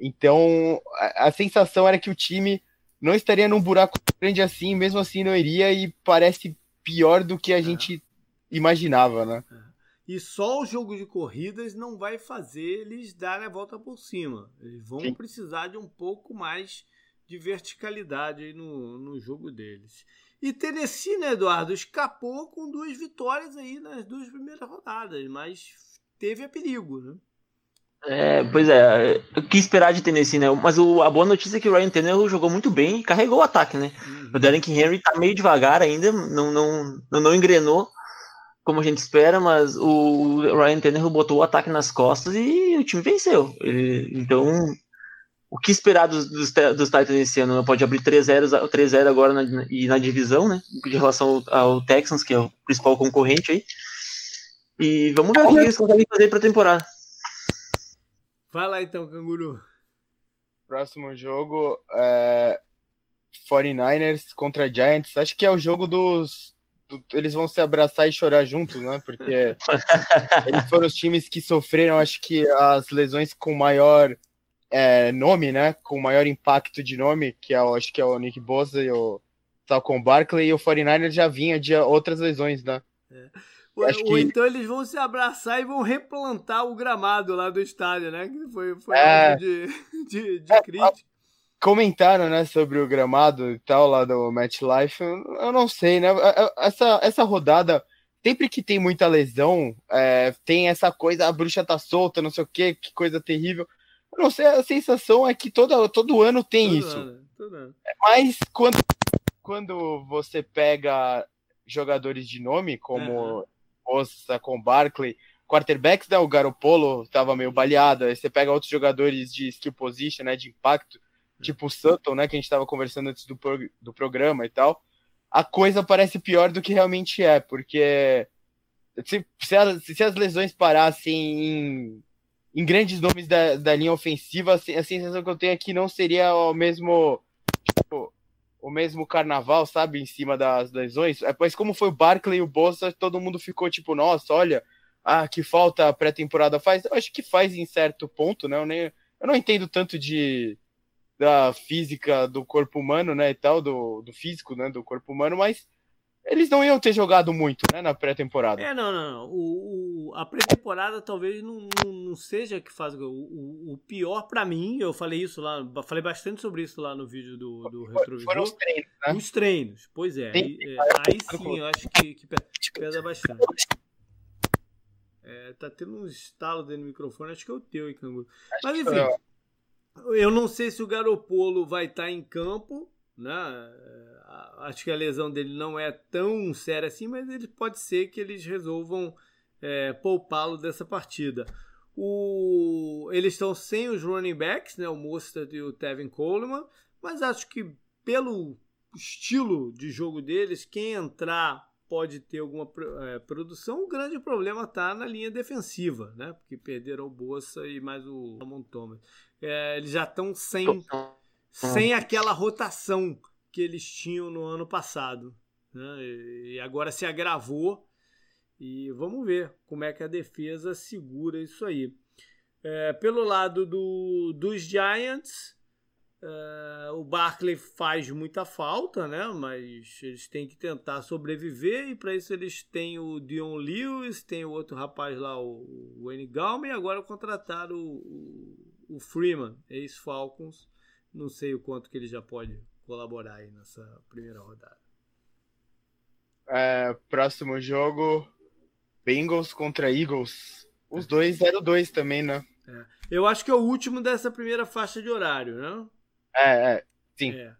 Então, a, a sensação era que o time não estaria num buraco grande assim, mesmo assim não iria e parece pior do que a é. gente imaginava, né? É. E só o jogo de corridas não vai fazer eles darem a volta por cima. Eles vão Sim. precisar de um pouco mais de verticalidade aí no, no jogo deles. E Tennessee, né, Eduardo, escapou com duas vitórias aí nas duas primeiras rodadas, mas teve a perigo, né? É, pois é, eu quis esperar de Tennessee, né? Mas o, a boa notícia é que o Ryan Tannehill jogou muito bem e carregou o ataque, né? Uhum. O Derrick Henry tá meio devagar ainda, não, não, não, não engrenou como a gente espera, mas o Ryan Tannehill botou o ataque nas costas e o time venceu. Ele, então, o que esperar dos, dos, dos Titans esse ano? Pode abrir 3-0 agora na, e na divisão, né? De relação ao, ao, Texans, que é o principal concorrente aí. E vamos ver o que eles conseguem fazer para a temporada. Vai lá então, canguru. Próximo jogo é 49ers contra Giants. Acho que é o jogo dos. Do, eles vão se abraçar e chorar juntos, né? Porque eles foram os times que sofreram, acho que, as lesões com maior é, nome, né? Com maior impacto de nome, que é, acho que é o Nick Bosa e o Salcon Barkley, e o 49ers já vinha de outras lesões, né? É. Ou, ou, então eles vão se abraçar e vão replantar o gramado lá do estádio, né? Que foi, foi é, de, de, de é, crítica. Comentaram, né, sobre o gramado e tal lá do MetLife. Eu não sei, né? Essa, essa rodada, sempre que tem muita lesão, é, tem essa coisa, a bruxa tá solta, não sei o quê, que coisa terrível. Eu não sei, a sensação é que todo, todo ano tem todo isso. Ano, ano. Mas quando, quando você pega jogadores de nome, como Moça, com Barkley, quarterbacks, né, o Garopolo estava meio baleado, aí você pega outros jogadores de skill position, né, de impacto, tipo o Sutton, né, que a gente estava conversando antes do, do programa e tal, a coisa parece pior do que realmente é, porque se, se, as, se as lesões parassem em, em grandes nomes da, da linha ofensiva, a, a sensação que eu tenho é que não seria o mesmo tipo, o mesmo carnaval, sabe, em cima das lesões. É, mas como foi o Barkley e o Bossa, todo mundo ficou tipo, nossa, olha, ah, que falta a pré-temporada faz. Eu acho que faz em certo ponto, né? Eu, nem, eu não entendo tanto de da física do corpo humano, né, e tal, do, do físico, né, do corpo humano, mas eles não iam ter jogado muito, né, na pré-temporada. É, não, não, não. O, o a pré-temporada talvez não, não, não, seja que faz o, o, o pior para mim, eu falei isso lá, falei bastante sobre isso lá no vídeo do, do Retrovisor. Foram os treinos, né? Os treinos, pois é. Aí, é, aí sim, eu acho que, que pesa bastante. É, tá tendo um estalo dentro do microfone, acho que é o teu, Icanguru. Mas enfim, eu não sei se o Garopolo vai estar tá em campo, né? Acho que a lesão dele não é tão séria assim, mas ele pode ser que eles resolvam é, poupá-lo dessa partida. O, eles estão sem os running backs, né? O Mostert e o Tevin Coleman, mas acho que pelo estilo de jogo deles, quem entrar pode ter alguma é, produção. O grande problema está na linha defensiva, né? Porque perderam o Bolsa e mais o Ramon Thomas. É, eles já estão sem sem aquela rotação que eles tinham no ano passado. Né? E agora se agravou. E vamos ver como é que a defesa segura isso aí. É, pelo lado do, dos Giants, é, o Barkley faz muita falta, né? Mas eles têm que tentar sobreviver e para isso eles têm o Dion Lewis, tem o outro rapaz lá, o Wayne Gallman, e agora contrataram o, o, o Freeman, ex-Falcons, não sei o quanto que ele já pode colaborar aí nessa primeira rodada. É, próximo jogo, Bengals contra Eagles. Os dois 0-2 também, né? É. Eu acho que é o último dessa primeira faixa de horário, né? É, é, sim. É.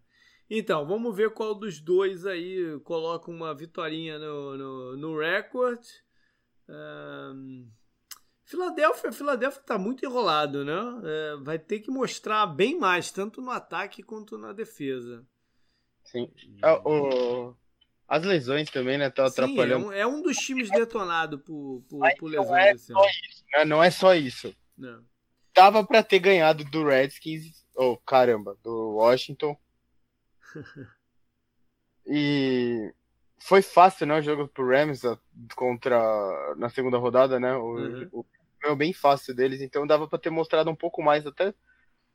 Então, vamos ver qual dos dois aí coloca uma vitória no, no, no recorde. Um, Filadélfia, Filadélfia tá muito enrolado, né? É, vai ter que mostrar bem mais, tanto no ataque quanto na defesa. Sim. É, o... As lesões também, né? Estão atrapalhando. É um, é um, dos times detonado por, por, por lesões. Não é, só isso, né? não é só isso. Não. Tava para ter ganhado do Redskins, oh, caramba, do Washington. e foi fácil, né, o jogo pro Rams contra na segunda rodada, né? O, uhum. o é bem fácil deles, então dava para ter mostrado um pouco mais, até,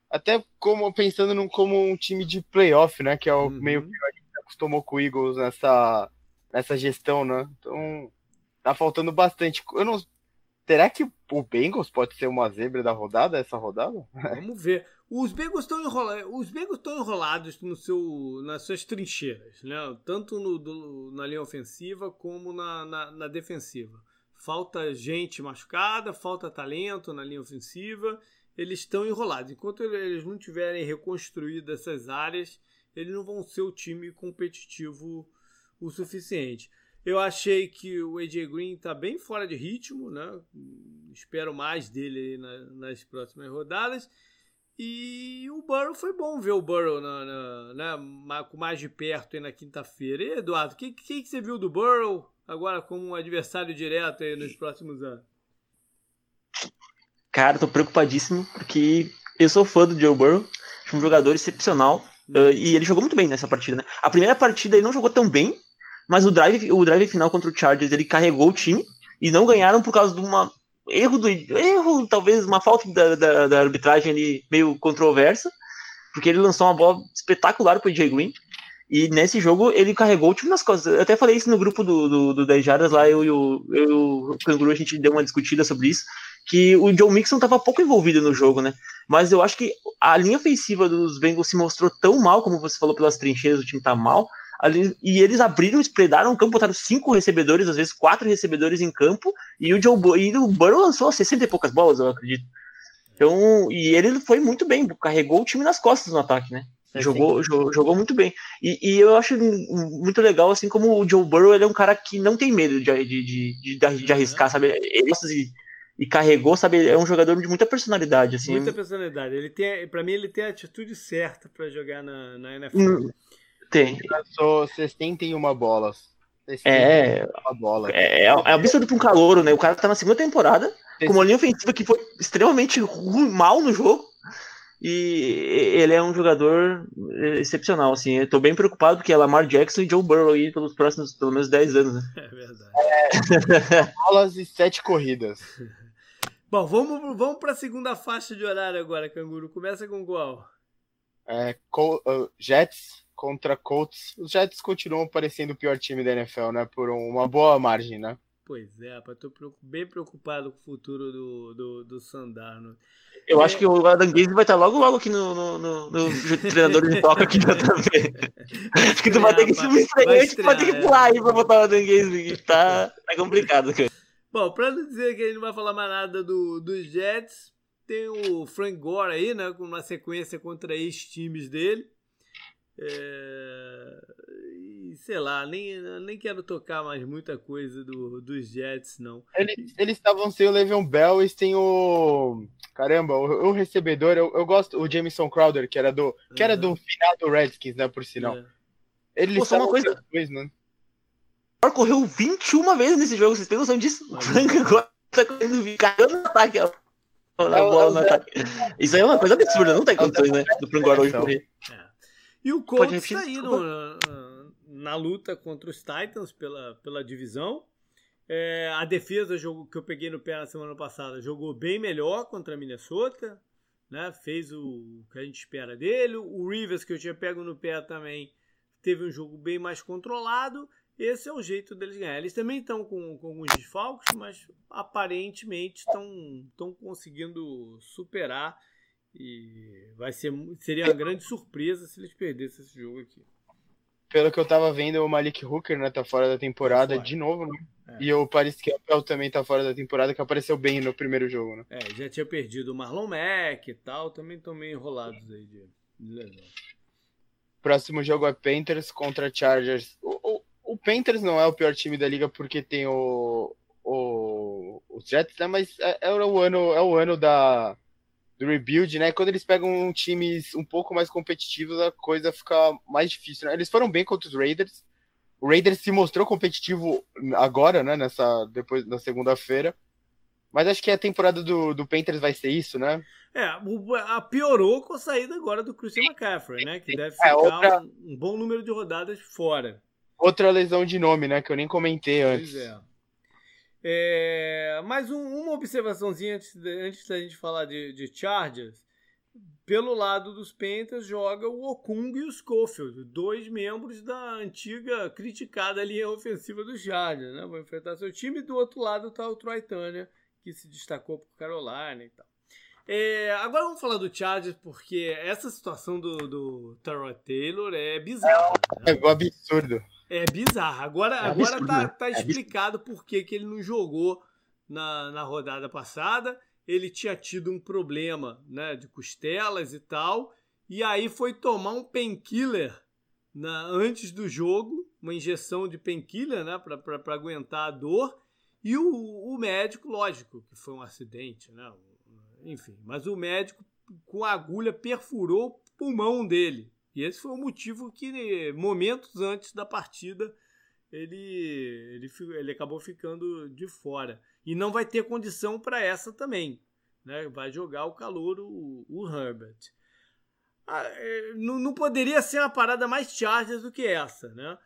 até como pensando num, como um time de playoff, né? Que é o uhum. meio que a gente acostumou com o Eagles nessa, nessa gestão, né? Então tá faltando bastante. Eu não. Será que o Bengals pode ser uma zebra da rodada, essa rodada? Vamos ver. Os Bengals estão enrolados, os Bengals estão enrolados no seu, nas suas trincheiras, né? Tanto no, do, na linha ofensiva como na, na, na defensiva falta gente machucada, falta talento na linha ofensiva, eles estão enrolados. Enquanto eles não tiverem reconstruído essas áreas, eles não vão ser o time competitivo o suficiente. Eu achei que o AJ Green está bem fora de ritmo, né? Espero mais dele na, nas próximas rodadas. E o Burrow foi bom ver o Burrow na, na, na mais de perto na quinta-feira. Eduardo, o que, que, que, você viu do Burrow? Agora como um adversário direto aí nos próximos anos? Cara, tô preocupadíssimo porque eu sou fã do Joe Burrow, um jogador excepcional uh, e ele jogou muito bem nessa partida, né? A primeira partida ele não jogou tão bem, mas o drive, o drive final contra o Chargers ele carregou o time e não ganharam por causa de uma erro do erro, talvez uma falta da, da, da arbitragem ali meio controversa, porque ele lançou uma bola espetacular pro Jay Green. E nesse jogo ele carregou o time nas costas. Eu até falei isso no grupo do, do, do 10 Jardas lá, eu e o, eu, o Canguru, a gente deu uma discutida sobre isso, que o Joe Mixon estava pouco envolvido no jogo, né? Mas eu acho que a linha ofensiva dos Bengals se mostrou tão mal, como você falou pelas trincheiras, o time tá mal, ali, e eles abriram, espredaram o campo, botaram cinco recebedores, às vezes quatro recebedores em campo, e o Joe e o Burrow lançou 60 e poucas bolas, eu acredito. Então, e ele foi muito bem, carregou o time nas costas no ataque, né? Jogou, jogou, jogou, muito bem. E, e, eu acho muito legal, assim, como o Joe Burrow, ele é um cara que não tem medo de, de, de, de, de arriscar, sabe? Ele e, e carregou, sabe? É um jogador de muita personalidade, assim. Muita personalidade. Ele tem, para mim, ele tem a atitude certa para jogar na, na NFL. Hum, tem. Lançou 61 bolas. É, uma bola. É, é, é absurdo para um calouro, né? O cara tá na segunda temporada, com uma linha ofensiva que foi extremamente ruim, mal no jogo. E ele é um jogador excepcional, assim. Eu tô bem preocupado porque é Lamar Jackson e Joe Burrow aí pelos próximos, pelo menos 10 anos, né? É verdade. É, bolas e sete corridas. Bom, vamos, vamos pra segunda faixa de horário agora, Canguru. Começa com qual? É, uh, Jets contra Colts. Os Jets continuam parecendo o pior time da NFL, né? Por uma boa margem, né? Pois é, rapaz, tô bem preocupado com o futuro do, do, do Sandarno. Eu é... acho que o Adam Gaze vai estar logo logo aqui no, no, no, no treinador de toca aqui também. acho que tu vai ter que se me estranhar, tu vai ter que pular aí pra botar o Adam Gaze, tá, tá complicado, cara. Bom, pra não dizer que a gente não vai falar mais nada do, dos Jets, tem o Frank Gore aí, né, com uma sequência contra ex-times dele. É... E, sei lá, nem, nem quero tocar mais muita coisa do, dos Jets, não. Eles, eles estavam sem o Le'Veon Bell e sem o. Caramba, o, o recebedor, eu, eu, gosto, o Jameson Crowder, que era do, que era do final do Redskins, né, por sinal. É. Eles Pô, uma coisa. Depois, né? correu 21 vezes nesse jogo, vocês têm noção disso? O Frank agora tá correndo, caindo no ataque, ó. Na bola no ataque. Isso aí é uma coisa absurda, não tem condições, né? Do Frank hoje correr. É. E o Colts tá aí no, na, luta contra os Titans pela, pela divisão. É, a defesa jogo que eu peguei no pé na semana passada jogou bem melhor contra a Minnesota, né? Fez o que a gente espera dele. O Rivers que eu tinha pego no pé também teve um jogo bem mais controlado. Esse é o jeito deles ganhar. Eles também estão com, com alguns desfalques, mas aparentemente estão conseguindo superar e vai ser, seria uma grande surpresa se eles perdessem esse jogo aqui. Pelo que eu tava vendo, o Malik Hooker, né, tá fora da temporada de novo, né? É. E o Paris Campbell também tá fora da temporada, que apareceu bem no primeiro jogo, né? É, já tinha perdido o Marlon Mack e tal, também estão meio enrolados aí de, de lesão. Próximo jogo é Panthers contra Chargers. O, o, o, Panthers não é o pior time da liga porque tem o, o, os Jets, né? Mas é, é, o ano, é o ano da, do rebuild, né? Quando eles pegam times um pouco mais competitivos, a coisa fica mais difícil. Né? Eles foram bem contra os Raiders. O Raiders se mostrou competitivo agora, né? Nessa depois na segunda-feira. Mas acho que a temporada do, do Panthers vai ser isso, né? É, a piorou com a saída agora do Christian McCaffrey, né? Que deve é, ficar é, outra... um, um, bom número de rodadas fora. Outra lesão de nome, né? Que eu nem comentei antes. Pois é. É, mais um, uma observaçãozinha antes, antes da gente falar de, de Chargers. Pelo lado dos Panthers joga o Okung e o Schofield, dois membros da antiga criticada linha ofensiva do Chargers, né? Vão enfrentar seu time. Do outro lado está o Troy que se destacou por Carolina e tal. É, agora vamos falar do Chargers, porque essa situação do, do Taylor é bizarra. É, né? é absurdo. É bizarro. Agora, é agora tá, tá é explicado por que, que ele não jogou na, na rodada passada. Ele tinha tido um problema né, de costelas e tal. E aí foi tomar um painkiller antes do jogo, uma injeção de painkiller né, para aguentar a dor. E o, o médico, lógico, que foi um acidente, né? Enfim, mas o médico com a agulha perfurou o pulmão dele. E esse foi o motivo que, momentos antes da partida, ele, ele, ele acabou ficando de fora. E não vai ter condição para essa também. né? Vai jogar o calor o, o Herbert. Ah, é, não, não, poderia ser uma parada mais Chargers do que essa, né?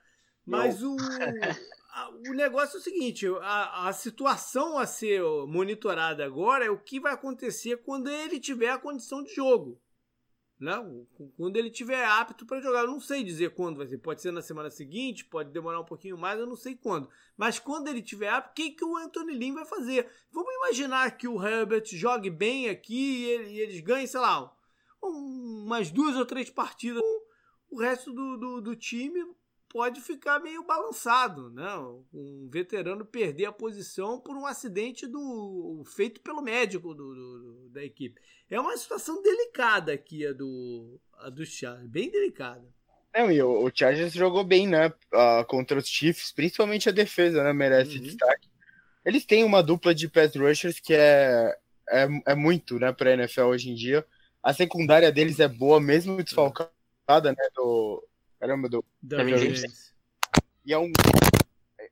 Mas o, a, o negócio é o seguinte: a, a situação a ser monitorada agora é o que vai acontecer quando ele tiver a condição de jogo. Quando ele tiver apto para jogar. Eu não sei dizer quando vai ser. Pode ser na semana seguinte, pode demorar um pouquinho mais, eu não sei quando. Mas quando ele tiver apto, o que, que o Anthony Lynn vai fazer? Vamos imaginar que o Herbert jogue bem aqui e, ele, e eles ganhem, sei lá, um, umas duas ou três partidas. O resto do, do, do time pode ficar meio balançado, né? Um veterano perder a posição por um acidente do feito pelo médico do, do, da equipe. É uma situação delicada aqui a do, a do Chargers, bem delicada. É, e o, o Chargers jogou bem, né? Uh, contra os Chiefs, principalmente a defesa, né? Merece uhum. destaque. Eles têm uma dupla de pass rushers que é, é, é muito, né, pra NFL hoje em dia. A secundária deles é boa, mesmo desfalcada, né? Do, caramba, do James. E é um.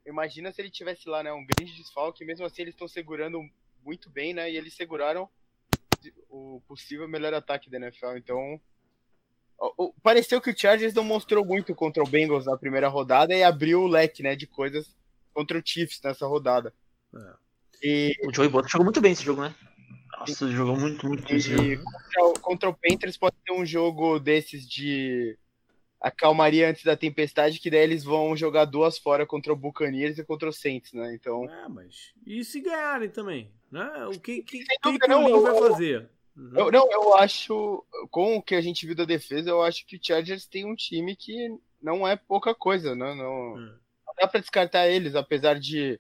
Imagina se ele tivesse lá, né? Um grande desfalque, mesmo assim eles estão segurando muito bem, né? E eles seguraram o possível melhor ataque da NFL. Então, pareceu que o Chargers não mostrou muito contra o Bengals na primeira rodada e abriu o leque, né, de coisas contra o Chiefs nessa rodada. É. E... O Joey Botta jogou muito bem esse jogo, né? Nossa, jogou muito, muito bem. E contra, contra, o Panthers pode ser um jogo desses de a calmaria antes da tempestade, que daí eles vão jogar duas fora contra o Buccaneers e contra o Saints, né? Então. É, mas. E se ganharem também? Né? O que, que, que, que não, o vai fazer? Uhum. Eu, não, eu acho, com o que a gente viu da defesa, eu acho que o Chargers tem um time que não é pouca coisa, né? Não, uhum. não dá para descartar eles, apesar de.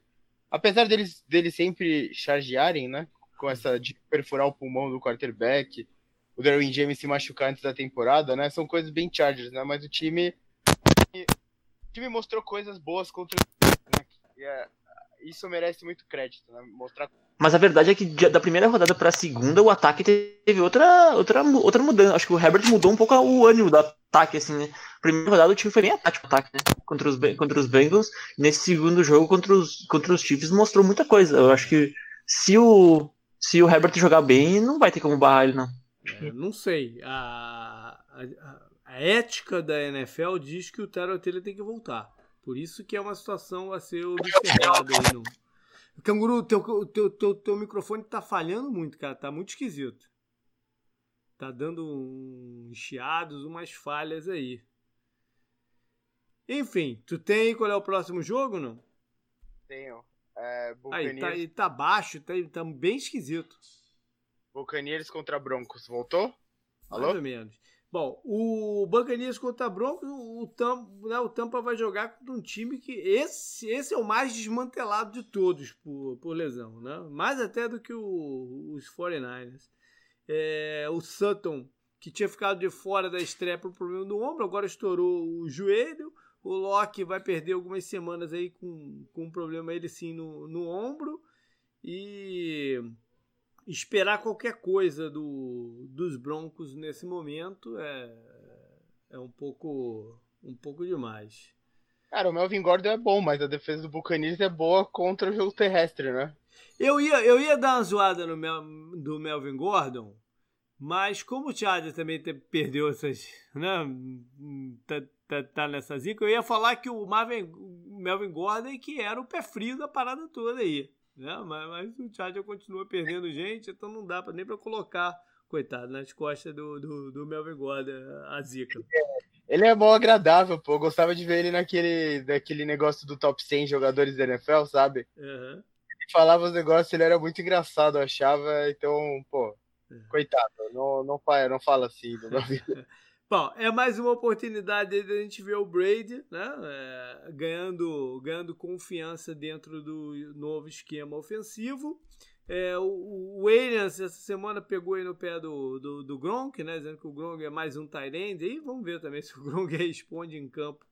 Apesar deles, deles sempre chargearem, né? Com essa de perfurar o pulmão do quarterback, o Derwin James se machucar antes da temporada, né? São coisas bem Chargers, né? Mas o time, o time mostrou coisas boas contra né? é, isso merece muito crédito, né? Mostrar mas a verdade é que da primeira rodada para a segunda o ataque teve outra, outra, outra mudança. Acho que o Herbert mudou um pouco o ânimo do ataque, assim, né? Primeira rodada o time foi bem atático ataque, né? Contra os, contra os Bengals. Nesse segundo jogo contra os, contra os Chiefs mostrou muita coisa. Eu acho que se o, se o Herbert jogar bem, não vai ter como barrar ele, não. É, não sei. A, a, a, ética da NFL diz que o Terrell Taylor tem que voltar. Por isso que é uma situação a ser observada aí no. Canguru, teu, teu, teu, teu microfone tá falhando muito, cara. Tá muito esquisito. Tá dando uns chiados, umas falhas aí. Enfim, tu tem qual é o próximo jogo, não? Tenho. É, Aí, tá, tá baixo, tá, tá bem esquisito. Buccaneers contra Broncos, voltou? Alô? Mais ou menos. Bom, o Buccaneers contra Broncos, o Tampa, né, o Tampa vai jogar contra um time que esse, esse é o mais desmantelado de todos por, por lesão, né? Mais até do que o, os 49ers. É, o Sutton, que tinha ficado de fora da estreia por problema do ombro, agora estourou o joelho. O Locke vai perder algumas semanas aí com, com um problema ele sim no, no ombro. E esperar qualquer coisa do, dos Broncos nesse momento é, é um pouco um pouco demais. Cara, o Melvin Gordon é bom, mas a defesa do Buccaneers é boa contra o jogo terrestre, né? Eu ia, eu ia dar uma zoada no Mel, do Melvin Gordon, mas como o Chargers também te, perdeu essas, né, tá, tá, tá, nessa zica, eu ia falar que o Marvin, Melvin Gordon é que era o pé frio da parada toda aí. Né? Mas, mas o Charger continua perdendo gente, então não dá pra, nem para colocar, coitado, nas costas do, do, do Melvin Gordon a zica. Ele é bom agradável, pô. Eu gostava de ver ele naquele, naquele negócio do top 100 jogadores da NFL, sabe? Uhum. Ele falava os negócios, ele era muito engraçado, eu achava. Então, pô, é. coitado, não, não, fala, não fala assim Bom, é mais uma oportunidade de a gente ver o Brady né, é, ganhando, ganhando confiança dentro do novo esquema ofensivo. É, o, o Williams essa semana pegou aí no pé do, do, do Gronk, né, dizendo que o Gronk é mais um tight end. E vamos ver também se o Gronk responde em campo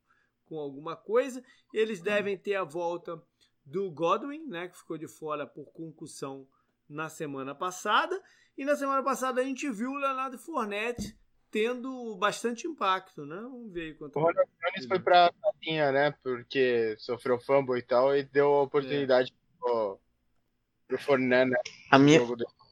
com alguma coisa. Eles devem ter a volta do Godwin, né, que ficou de fora por concussão na semana passada. E na semana passada a gente viu o Leonardo Fournette tendo bastante impacto, né? Vamos ver aí quanto. O Ronald Jones foi pra casinha, né? Porque sofreu fumble e tal, e deu a oportunidade é. pro, pro Forné, né? A minha,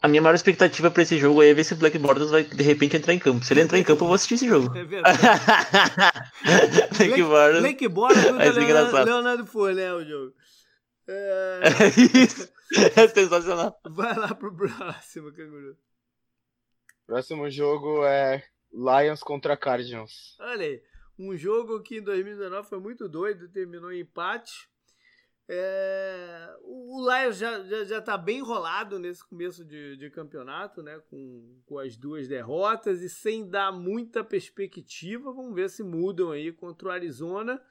A minha maior expectativa pra esse jogo é ver se o Black Bortles vai de repente entrar em campo. Se ele entrar em campo, eu vou assistir esse jogo. É verdade. Black Bortles. Black Bortles contra Leonardo, Leonardo Fournette o jogo. É... é isso. É sensacional. Vai lá pro próximo, canguru. Próximo jogo é Lions contra Cardinals. Olha aí, um jogo que em 2019 foi muito doido, terminou em empate. É, o Lions já, já, já tá bem enrolado nesse começo de, de campeonato, né? Com, com as duas derrotas e sem dar muita perspectiva. Vamos ver se mudam aí contra o Arizona,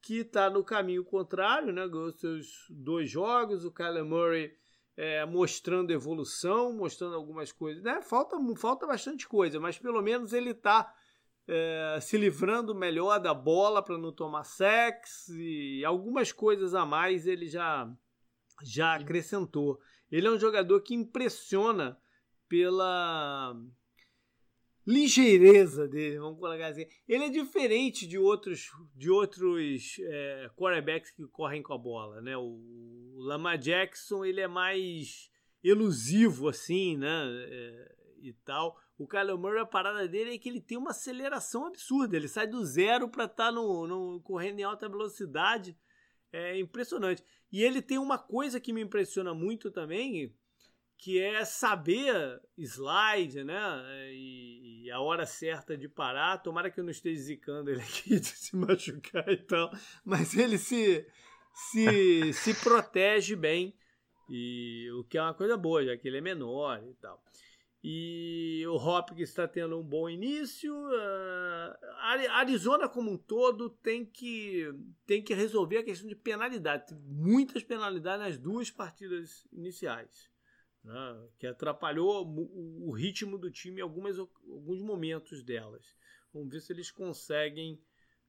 que está no caminho contrário, né? Ganhou seus dois jogos. O Kyler Murray é, mostrando evolução, mostrando algumas coisas. Né? Falta, falta bastante coisa, mas pelo menos ele está é, se livrando melhor da bola para não tomar sexo e algumas coisas a mais ele já, já acrescentou. Ele é um jogador que impressiona pela ligeireza dele, vamos colocar assim. Ele é diferente de outros, de outros é, quarterbacks que correm com a bola, né? O, o Lamar Jackson ele é mais elusivo assim, né? É, e tal. O Kyler Murray, a parada dele é que ele tem uma aceleração absurda. Ele sai do zero para estar tá no, no, correndo em alta velocidade. É impressionante. E ele tem uma coisa que me impressiona muito também, que é saber slide, né? E, e, a hora certa de parar. Tomara que eu não esteja zicando ele aqui de se machucar e tal. Mas ele se, se, se protege bem. E o que é uma coisa boa, já que ele é menor e tal. E o Hopkins está tendo um bom início. Uh, Arizona como um todo tem que, tem que resolver a questão de penalidade. Muitas penalidades nas duas partidas iniciais. Né, que atrapalhou o, o, ritmo do time em algumas, alguns momentos delas. Vamos ver se eles conseguem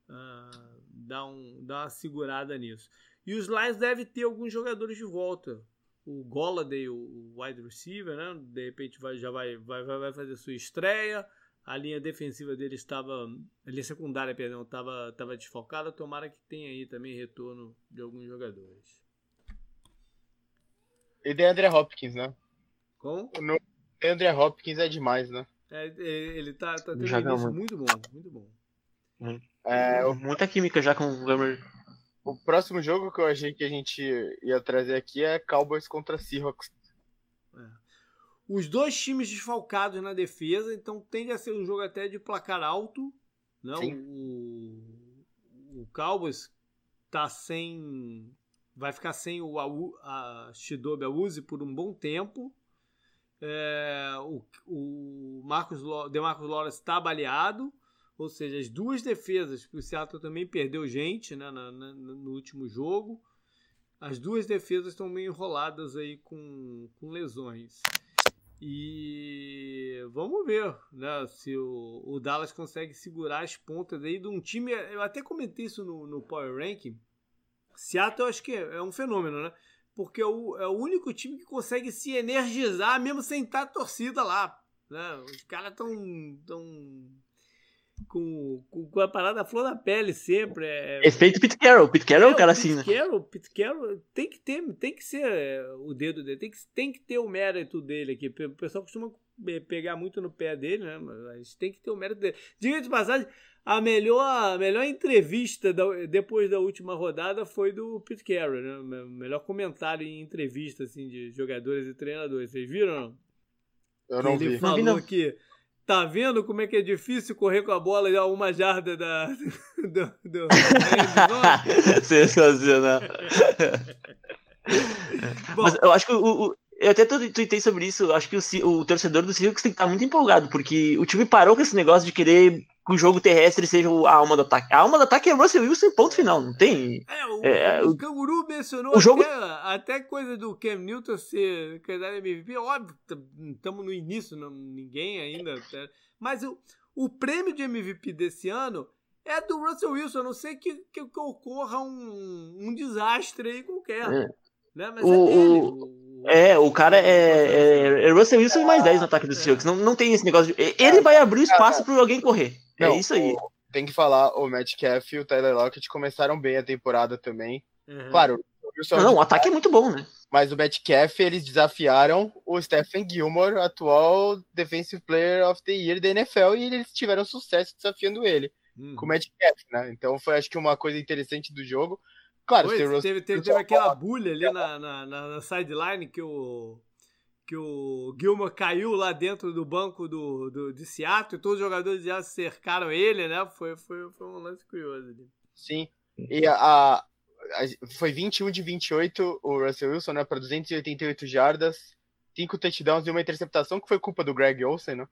uh, dar, um, dar uma segurada nisso. E os Lions devem ter alguns jogadores de volta o Golladay, o wide receiver, né? De repente vai, já vai, vai, vai fazer sua estreia. A linha defensiva dele estava. A linha secundária, perdão, estava, estava desfocada. Tomara que tenha aí também retorno de alguns jogadores. E de André Hopkins, né? Com? No André Hopkins é demais, né? É, é ele tá, tá tendo um início muito bom, muito bom. É, muita química já com o Gamer o próximo jogo que eu achei que a gente ia trazer aqui é Cowboys contra Seahawks. É. Os dois times desfalcados na defesa, então tende a ser um jogo até de placar alto. Não? Né? O, o Cowboys tá sem. Vai ficar sem o a Shidobi Awuzi por um bom tempo. É, o, o Marcos, Demarcus Lawrence está baleado. Ou seja, as duas defesas, porque o Seattle também perdeu gente né, na, na, no último jogo. As duas defesas estão meio enroladas aí com, com lesões. E vamos ver né, se o, o, Dallas consegue segurar as pontas aí de um time. Eu até comentei isso no, no Power Ranking. Seattle eu acho que é, é um fenômeno, né? Porque é o, é o único time que consegue se energizar mesmo sem estar torcida lá. Né? Os caras estão tão com, com, a parada flor da pele sempre. É... Efeito Pete Carroll. Pete Carroll é, o cara assim, né? Carroll, Pete Carroll tem que ter, tem que ser é, o dedo dele, tem que, tem que ter o mérito dele aqui. O pessoal costuma pegar muito no pé dele, né? Mas tem que ter o mérito dele. Diga de passagem, a melhor, a melhor entrevista da, depois da última rodada foi do Pete Carroll, né? O melhor comentário em entrevista assim, de jogadores e treinadores. Vocês viram? Eu não Ele vi. falou não vi, não. que Tá vendo como é que é difícil correr com a bola a uma jarda da, do, do, Sensacional. Bom, Mas eu acho que o, o eu até tuitei sobre isso. Acho que o, o torcedor do Seahawks tem que estar muito empolgado, porque o time parou com esse negócio de querer que o jogo terrestre seja a alma do ataque. A alma do ataque é o Russell Wilson ponto final, não tem. É, o, é, o, o Canguru mencionou o jogo... até, até coisa do Cam Newton ser candidato MVP. Óbvio, estamos no início, não, ninguém ainda. Tá, mas o, o prêmio de MVP desse ano é do Russell Wilson, a não sei que, que, que ocorra um, um desastre aí qualquer. É. Né? Mas o, é dele. É, o cara é, é, é Russell Wilson mais 10 no ataque do Seahawks. Não, não tem esse negócio de. Ele vai abrir o espaço para alguém correr. É não, é isso aí. O, tem que falar, o Metcalf e o Tyler Lockett começaram bem a temporada também. Uhum. Claro, o Wilson. Não, o ataque é muito bom, né? Mas o Metcalf, eles desafiaram o Stephen Gilmore, atual Defensive Player of the Year da NFL, e eles tiveram sucesso desafiando ele hum. com o Metcalf, né? Então foi acho que uma coisa interessante do jogo. Claro, Pois, teve, teve, teve, teve aquela bulha ali na, na, na, na sideline que o, que o Gilmore caiu lá dentro do banco do, do, de Seattle e todos os jogadores já cercaram ele, né? Foi, foi, foi um lance curioso ali. Sim. E a, a, foi 21 de 28 o Russell Wilson, né? Para 288 jardas, 5 touchdowns e uma interceptação, que foi culpa do Greg Olsen, né?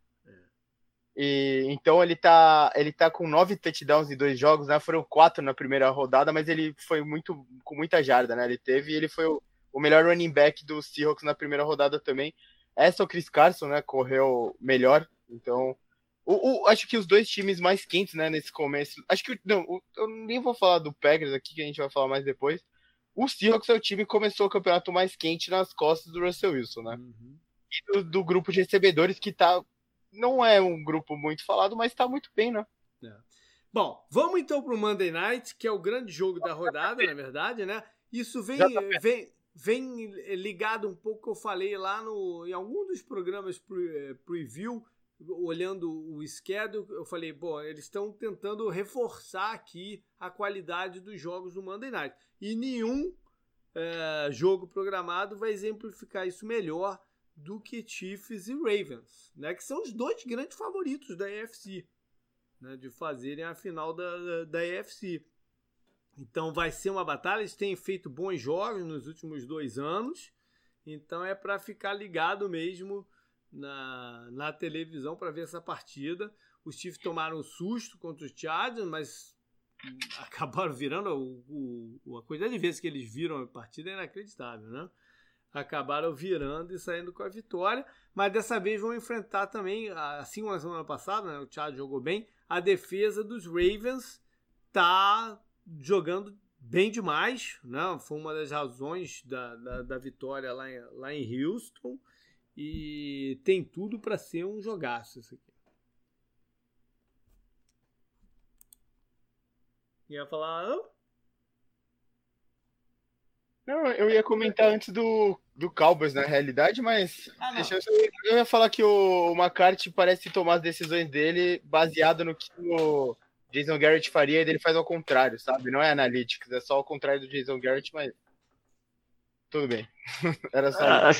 E, então ele tá, ele tá com nove touchdowns em dois jogos, né? Foram quatro na primeira rodada, mas ele foi muito com muita jarda, né? Ele teve e ele foi o, o melhor running back do Seahawks na primeira rodada também. Essa o Chris Carson, né? Correu melhor. Então, o, o, acho que os dois times mais quentes, né? Nesse começo. Acho que não, o, eu nem vou falar do Packers aqui, que a gente vai falar mais depois. O Seahawks é o time que começou o campeonato mais quente nas costas do Russell Wilson, né? Uhum. E do, do grupo de recebedores que tá não é um grupo muito falado, mas está muito bem, né? É. Bom, vamos então para o Monday Night, que é o grande jogo da rodada, na verdade, né? Isso vem, vem, vem ligado um pouco que eu falei lá no, em algum dos programas pre, preview, olhando o schedule, eu falei, bom, eles estão tentando reforçar aqui a qualidade dos jogos do Monday Night. E nenhum é, jogo programado vai exemplificar isso melhor do que Chiefs e Ravens, né? Que são os dois grandes favoritos da AFC, né? De fazerem a final da, da, da AFC. Então vai ser uma batalha. Eles têm feito bons jogos nos últimos dois anos. Então é para ficar ligado mesmo na, na televisão para ver essa partida. Os Chiefs tomaram um susto contra os Chargers, mas acabaram virando o, o, a quantidade de vezes que eles viram a partida é inacreditável, né? acabaram virando e saindo com a vitória, mas dessa vez vão enfrentar também, assim como na semana passada, né, o Thiago jogou bem, a defesa dos Ravens tá jogando bem demais, né? Foi uma das razões da, da, da vitória lá em, lá em Houston e tem tudo para ser um jogaço isso aqui. Ia falar? Não, eu ia comentar antes do, do Cowboys, na realidade, mas ah, deixa eu, eu ia falar que o, o McCarthy parece tomar as decisões dele baseado no que o Jason Garrett faria e ele faz ao contrário, sabe? Não é analytics, é só o contrário do Jason Garrett, mas tudo bem. Era só. Ah,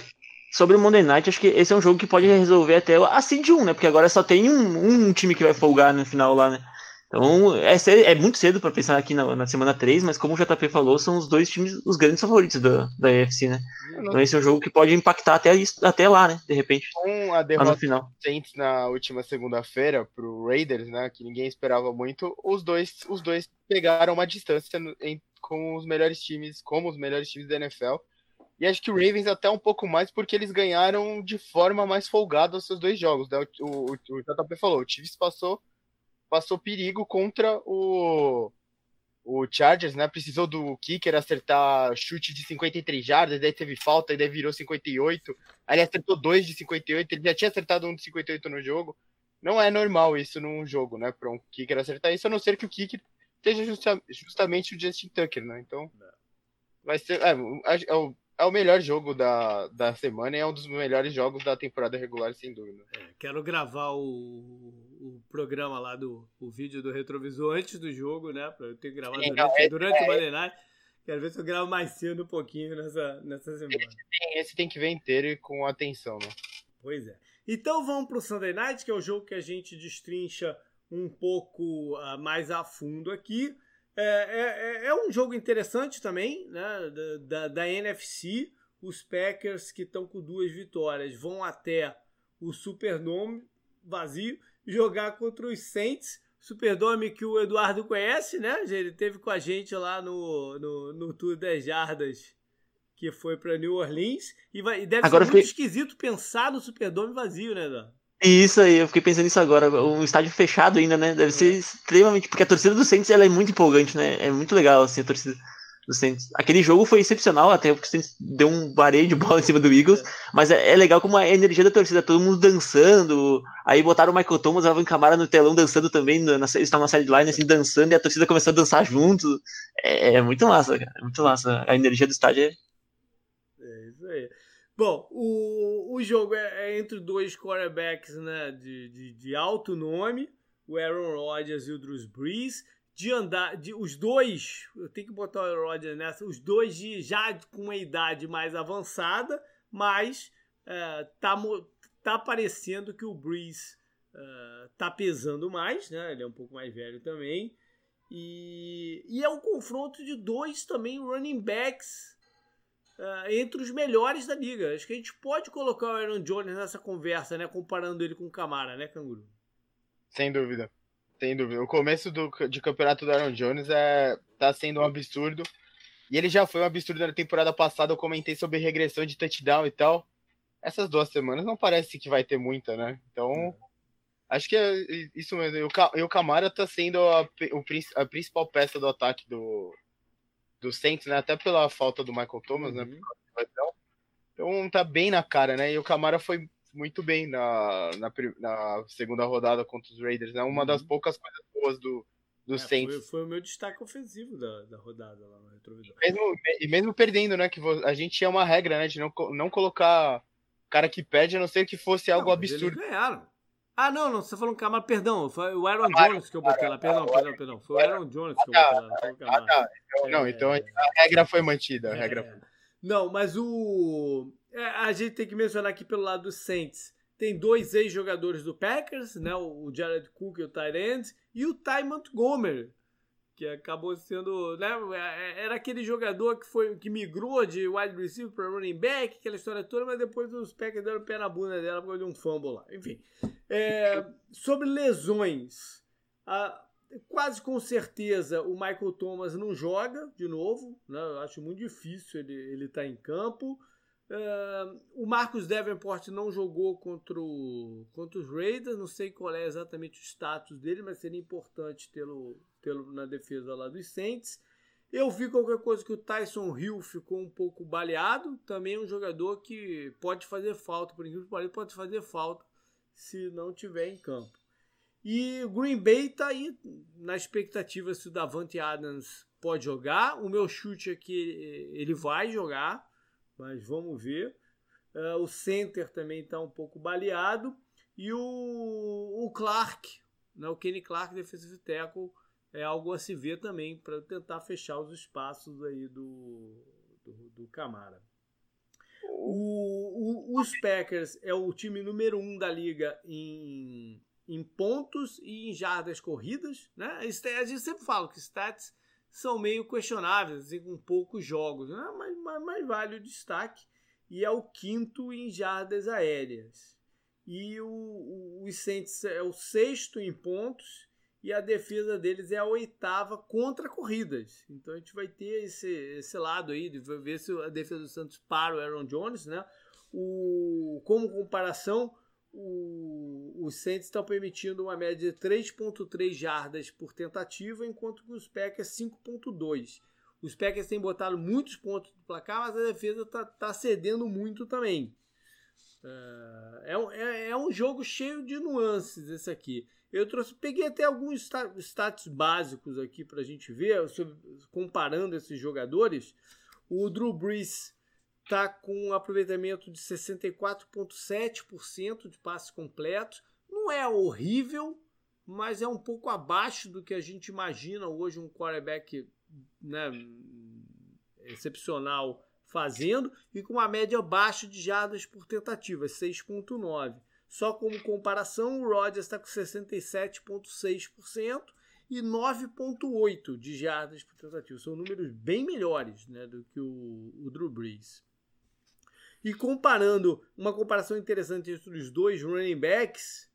sobre o Monday Night, acho que esse é um jogo que pode resolver até assim de um, né? Porque agora só tem um, um time que vai folgar no final lá, né? Então, é, é muito cedo para pensar aqui na, na, semana 3, mas como o JP falou, são os dois times, os grandes favoritos da, da EFC, né? Então esse é um jogo que pode impactar até, isso, até lá, né? De repente. Com a derrota no final. Saints na última segunda-feira pro Raiders, né? Que ninguém esperava muito, os dois, os dois pegaram uma distância em, com os melhores times, como os melhores times da NFL. E acho que o Ravens até um pouco mais, porque eles ganharam de forma mais folgada os seus dois jogos. Né? O, o, o JP falou, o Chiefs passou passou perigo contra o, o Chargers, né? Precisou do kicker acertar chute de 53 jardas, daí teve falta, e daí virou 58. Aí ele acertou dois de 58, ele já tinha acertado um de 58 no jogo. Não é normal isso num jogo, né? Para um kicker acertar isso, a não ser que o kicker seja justa, justamente o Justin Tucker, né? Então, vai ser. É, é, o, é o melhor jogo da, da semana e é um dos melhores jogos da temporada regular, sem dúvida. É, quero gravar o, o programa lá do o vídeo do retrovisor antes do jogo, né? Pra eu ter gravar durante, é, durante é, o Monday Night. Quero ver se eu gravo mais cedo um pouquinho nessa, nessa semana. Esse tem, esse tem que ver inteiro e com atenção, né? Pois é. Então vamos pro Sunday Night, que é o jogo que a gente destrincha um pouco uh, mais a fundo aqui. É, é, é, é, um jogo interessante também, né? Da, da, da NFC. Os Packers que estão com duas vitórias vão até o Superdome vazio jogar contra os Saints. Superdome que o Eduardo conhece, né? Ele teve com a gente lá no, no, no Tour das Jardas que foi para New Orleans. E, vai, e deve agora ser muito fiquei... esquisito pensar no Superdome vazio, né, Isso aí, eu fiquei pensando nisso agora. Um estádio fechado ainda, né? Deve ser extremamente. Porque a torcida do Saints ela é muito empolgante, né? É muito legal, assim, a torcida do Saints. Aquele jogo foi excepcional, até porque o Saints deu um vareio de bola em cima do Eagles. Mas é, é, legal como a energia da torcida, todo mundo dançando. Aí botaram o Michael Thomas, Alvin Camara no telão dançando também. Na, eles estavam na sideline, assim, dançando, e a torcida começou a dançar junto. É, é muito massa, cara. É muito massa. A energia do estádio é Bom, o, o jogo é, é entre dois quarterbacks né, de, de, de, alto nome, o Aaron Rodgers e o Drew Brees. De andar, de, os dois, eu tenho que botar o Aaron Rodgers nessa, os dois de, já com uma idade mais avançada, mas é, tá, tá parecendo que o Brees uh, tá pesando mais, né? Ele é um pouco mais velho também. E, e é um confronto de dois também running backs uh, entre os melhores da liga. Acho que a gente pode colocar o Aaron Jones nessa conversa, né? Comparando ele com o Camara, né, Canguru? Sem dúvida. Sem dúvida. O começo do, de campeonato do Aaron Jones é, tá sendo um absurdo. E ele já foi um absurdo na temporada passada. Eu comentei sobre regressão de touchdown e tal. Essas duas semanas não parece que vai ter muita, né? Então, é. acho que é isso mesmo. E o Camara tá sendo a, a principal peça do ataque do, do Saints, né? Até pela falta do Michael Thomas, né? uhum. né? Então tá bem na cara, né? E o Camara foi muito bem na, na, na segunda rodada contra os Raiders, né? Uma uhum. das poucas coisas boas do, do é, Saints. Foi, foi, o meu destaque ofensivo da, da rodada lá no retrovisor. E mesmo, e mesmo perdendo, né? Que a gente tinha uma regra, né? De não, não colocar cara que pede, a não ser que fosse algo não, absurdo. Eles ganharam. Ah, não, não, você falou um Camara, perdão, foi o Aaron Jones que eu botei lá, perdão, perdão, perdão, foi o Aaron Jones que eu botei lá, foi o Camara. Ah, tá. Então, não, então a regra foi mantida, a regra foi. Não, mas o... É, a gente tem que mencionar aqui pelo lado do Saints, tem dois ex-jogadores do Packers, né, o Jared Cook e o Tyrant, e o Ty Montgomery, que acabou sendo, né, é, era aquele jogador que foi que migrou de wide receiver para running back, aquela história toda, mas depois os Packers deram pé na bunda dela por causa de um fumble lá. Enfim, é, sobre lesões, a, quase com certeza o Michael Thomas não joga de novo, né? Eu acho muito difícil ele ele estar tá em campo. Uh, o Marcos Davenport não jogou contra, o, contra os Raiders, não sei qual é exatamente o status dele, mas seria importante tê-lo pelo, na defesa lá dos Saints. Eu vi qualquer coisa que o Tyson Hill ficou um pouco baleado. Também é um jogador que pode fazer falta, por que pareça, pode fazer falta se não tiver em campo. E o Green Bay está aí na expectativa se o Davante Adams pode jogar. O meu chute é que ele vai jogar, mas vamos ver. Uh, o center também está um pouco baleado. E o, o Clark, né, o Kenny Clark, defensive tackle, é algo a se ver também para tentar fechar os espaços aí do, do, do Camara. O, o, os Packers é o time número um da liga em, em pontos e em jardas corridas. Né? A gente sempre fala que stats são meio questionáveis, assim, com poucos jogos, né? mas, mas, mas vale o destaque. E é o quinto em jardas aéreas. E o, o, o Saints é o sexto em pontos e a defesa deles é a oitava contra corridas. Então a gente vai ter esse, esse lado aí de ver se a defesa do Santos para o Aaron Jones, né? O, como comparação, o, os Saints estão permitindo uma média de 3.3 jardas por tentativa, enquanto que os Packers 5.2. Os Packers têm botado muitos pontos no placar, mas a defesa está tá cedendo muito também. É, é, é, é um jogo cheio de nuances esse aqui. Eu trouxe, peguei até alguns status básicos aqui para a gente ver, sobre, comparando esses jogadores. O Drew Brees está com um aproveitamento de 64,7% de passes completos. Não é horrível, mas é um pouco abaixo do que a gente imagina hoje um quarterback né, excepcional fazendo e com uma média baixa de jardas por tentativa, 6,9. Só como comparação, o Rodgers está com 67,6% e 9,8% de jardas por tentativa. São números bem melhores né, do que o, o Drew Brees. E comparando, uma comparação interessante entre os dois running backs,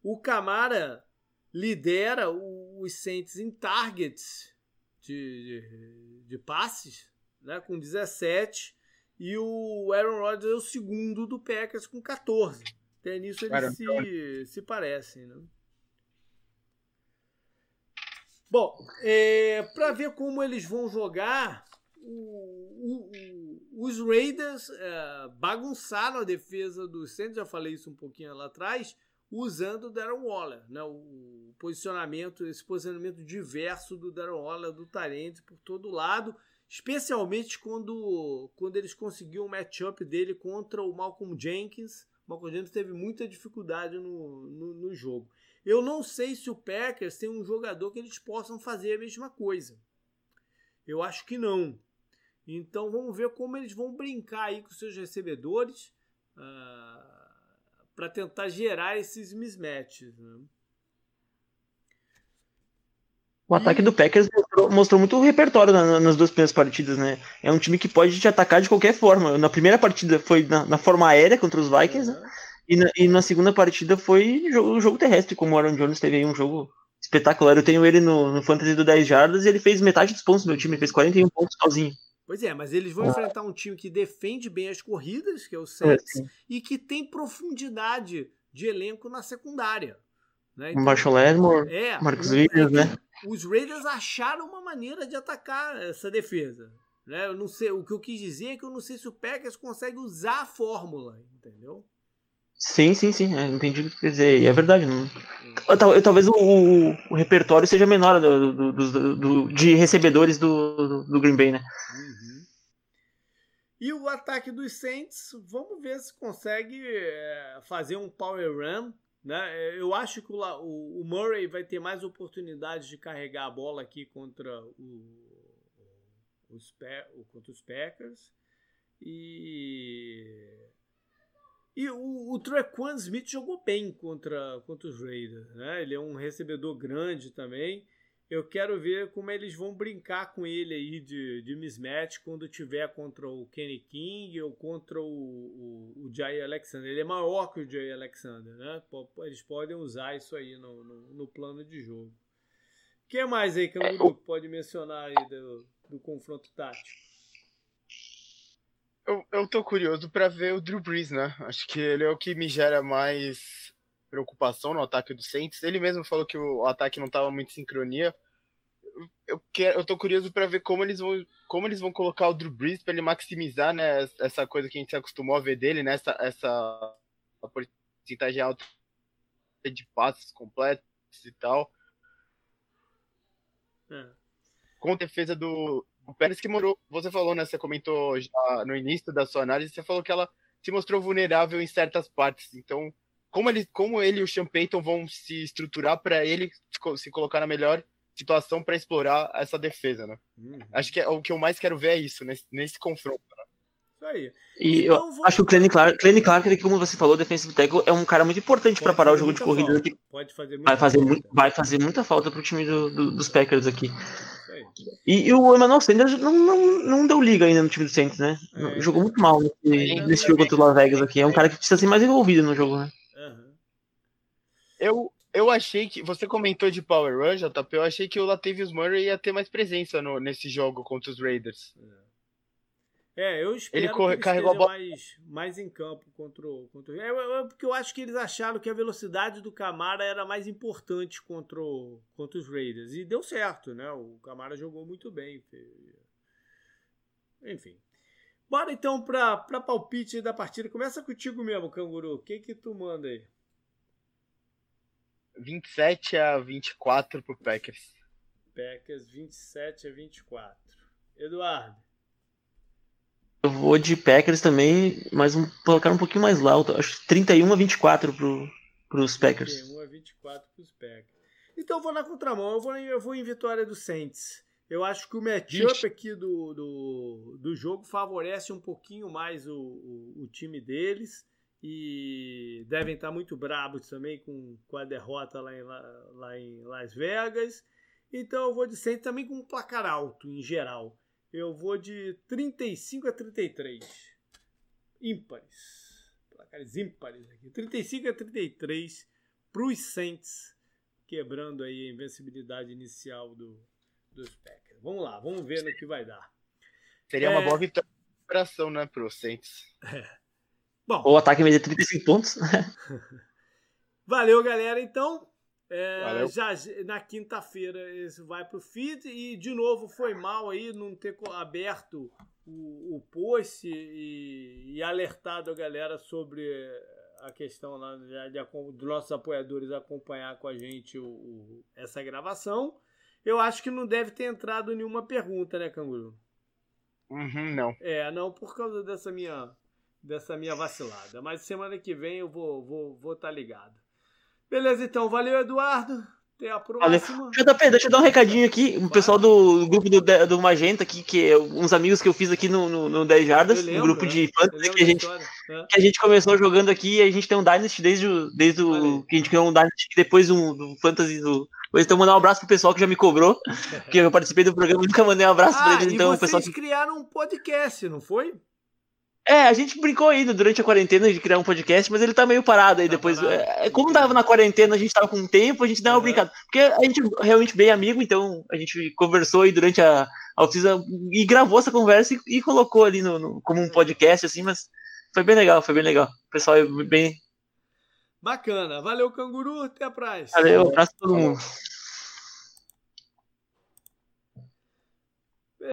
o Camara lidera os Saints em targets de, de, de passes, né, com 17, e o Aaron Rodgers é o segundo do Packers com 14. Até nisso eles se, se parecem, né? Bom, é, para ver como eles vão jogar, o, o, os Raiders é, bagunçaram a defesa do Saints, já falei isso um pouquinho lá atrás, usando o Darren Waller, né? o posicionamento, esse posicionamento diverso do Darren Waller, do Tarente por todo lado, especialmente quando, quando eles conseguiram o matchup dele contra o Malcolm Jenkins. O Malcolm Jenkins teve muita dificuldade no, no, no jogo. Eu não sei se o Packers tem um jogador que eles possam fazer a mesma coisa. Eu acho que não. Então vamos ver como eles vão brincar aí com seus recebedores uh, ah, para tentar gerar esses mismatches. Né? O ataque do Packers mostrou, mostrou muito repertório na, nas duas primeiras partidas, né? É um time que pode te atacar de qualquer forma. Na primeira partida foi na, na forma aérea contra os Vikings, uhum. né? e, na, e, na, segunda partida foi o jogo, jogo, terrestre, como o Aaron Jones teve aí um jogo espetacular. Eu tenho ele no, no Fantasy do 10 Jardas e ele fez metade dos pontos do meu time, ele fez 41 pontos sozinho. Pois é, mas eles vão ah. enfrentar um time que defende bem as corridas, que é o Saints, é, e que tem profundidade de elenco na secundária. Né? Então, Marshall Ledmore, é, Marcos Williams, né? Os Raiders acharam uma maneira de atacar essa defesa. Né? Eu não sei, o que eu quis dizer é que eu não sei se o Packers consegue usar a fórmula, entendeu? Sim, sim, sim, é, entendi o que quer dizer. E é verdade. Não... Talvez o, o, o, repertório seja menor do, do, do, do de recebedores do, do, Green Bay, né? Uhum. E o ataque dos Saints, vamos ver se consegue é, fazer um power run né? É, eu acho que o, o Murray vai ter mais oportunidades de carregar a bola aqui contra, o, os, contra os Packers. E, e o, o Trequan Smith jogou bem contra, contra os Raiders. Né? Ele é um recebedor grande também eu quero ver como eles vão brincar com ele aí de, de mismatch quando tiver contra o Kenny King ou contra o, o, o Jay Alexander. Ele é maior que o Jay Alexander, né? Eles podem usar isso aí no, no, no plano de jogo. O que mais aí que o grupo pode mencionar aí do, do confronto tático? Eu, eu tô curioso para ver o Drew Brees, né? Acho que ele é o que me gera mais preocupação no ataque do Saints. Ele mesmo falou que o ataque não estava muito em sincronia. Eu, quero, eu tô curioso para ver como eles vão como eles vão colocar o Drew Brees para ele maximizar né, essa coisa que a gente se acostumou a ver dele, né, essa, essa porcentagem alta de passes completos e tal. É. Com defesa do, do Pérez que morou, você falou, né, você comentou já no início da sua análise, você falou que ela se mostrou vulnerável em certas partes. Então, como ele, como ele e o Sean Payton vão se estruturar para ele se colocar na melhor situação para explorar essa defesa, né? Uhum. Acho que é, o que eu mais quero ver é isso, nesse, nesse confronto. Né? Aí. E então, eu vou... acho que o Clenny Clark, Clenny Clark, como você falou, defensive tackle, é um cara muito importante para parar o jogo de corrida. Falta. Pode fazer vai fazer, muito, vai fazer muita falta pro time do, do, dos Packers aqui. E, e, o Emmanuel Sanders não, não, não deu liga ainda no time do Saints, né? É, Jogou muito mal nesse, nesse jogo contra o Las Vegas aqui. É um cara que precisa ser mais envolvido no jogo, né? Eu, eu achei que. Você comentou de Power Run, JP. Eu achei que o Latavius Murray ia ter mais presença no, nesse jogo contra os Raiders. É, eu espero ele, corre, que ele carregou a bola... mais, mais em campo contra o. Contra... É, é, porque eu acho que eles acharam que a velocidade do Camara era mais importante contra, o, contra os Raiders. E deu certo, né? O Camara jogou muito bem. Enfim. Bora então para palpite da partida. Começa contigo mesmo, Canguru. O que que tu manda aí? 27 a 24 pro Packers. Packers 27 a 24. Eduardo. Vou de Packers também, mas um, colocar um pouquinho mais alto. Acho 31 a 24 pro, pros Packers. 31 a 24 pros Packers. Então eu vou na contramão, eu vou, eu vou em vitória do Saints. Eu acho que o matchup aqui do, do, do jogo favorece um pouquinho mais o, o, o time deles e devem estar muito bravos também com, com a derrota lá em, lá em Las Vegas. Então eu vou de Saints também com um placar alto em geral. Eu vou de 35 a 33. Ímpares. Placares ímpares aqui. 35 a 33 para os Saints, quebrando aí a invencibilidade inicial do, dos Packers. Vamos lá, vamos ver no que vai dar. Seria é... uma boa vitória né, para os Saints. É. Bom. O ataque vai 35 pontos. Valeu, galera. Então, é, já na quinta-feira isso vai pro feed e de novo foi mal aí não ter aberto o, o post e, e, alertado a galera sobre a questão lá de, de, dos nossos apoiadores acompanhar com a gente o, o, essa gravação. Eu acho que não deve ter entrado nenhuma pergunta, né, Canguru? Uhum, não. É, não, por causa dessa minha dessa minha vacilada. Mas semana que vem eu vou vou vou tá ligado. Beleza, então. Valeu, Eduardo. Até a próxima. JP, deixa eu dar um recadinho aqui. O pessoal do grupo do, do Magenta aqui, que é uns amigos que eu fiz aqui no, no, no 10 Jardas, um grupo de é. fantasy que a, gente, é. que a gente começou jogando aqui e a gente tem um Dynasty desde, o, desde o que a gente criou um Dynasty depois um, do Fantasy do. Então, mandar um abraço pro pessoal que já me cobrou, que eu participei do programa e nunca mandei um abraço ah, pra eles. Então, e vocês pessoal criaram um podcast, não foi? É, a gente brincou ainda durante a quarentena de criar um podcast, mas ele tá meio parado aí tá depois. Parado. É, como tava na quarentena, a gente tava com tempo, a gente deu uma uhum. brincada. Porque a gente é realmente bem amigo, então a gente conversou aí durante a, a oficina e gravou essa conversa e, e colocou ali no, no, como um podcast, assim, mas foi bem legal, foi bem legal. O pessoal é bem. Bacana. Valeu, canguru. Até a próxima. Valeu, abraço a todo mundo.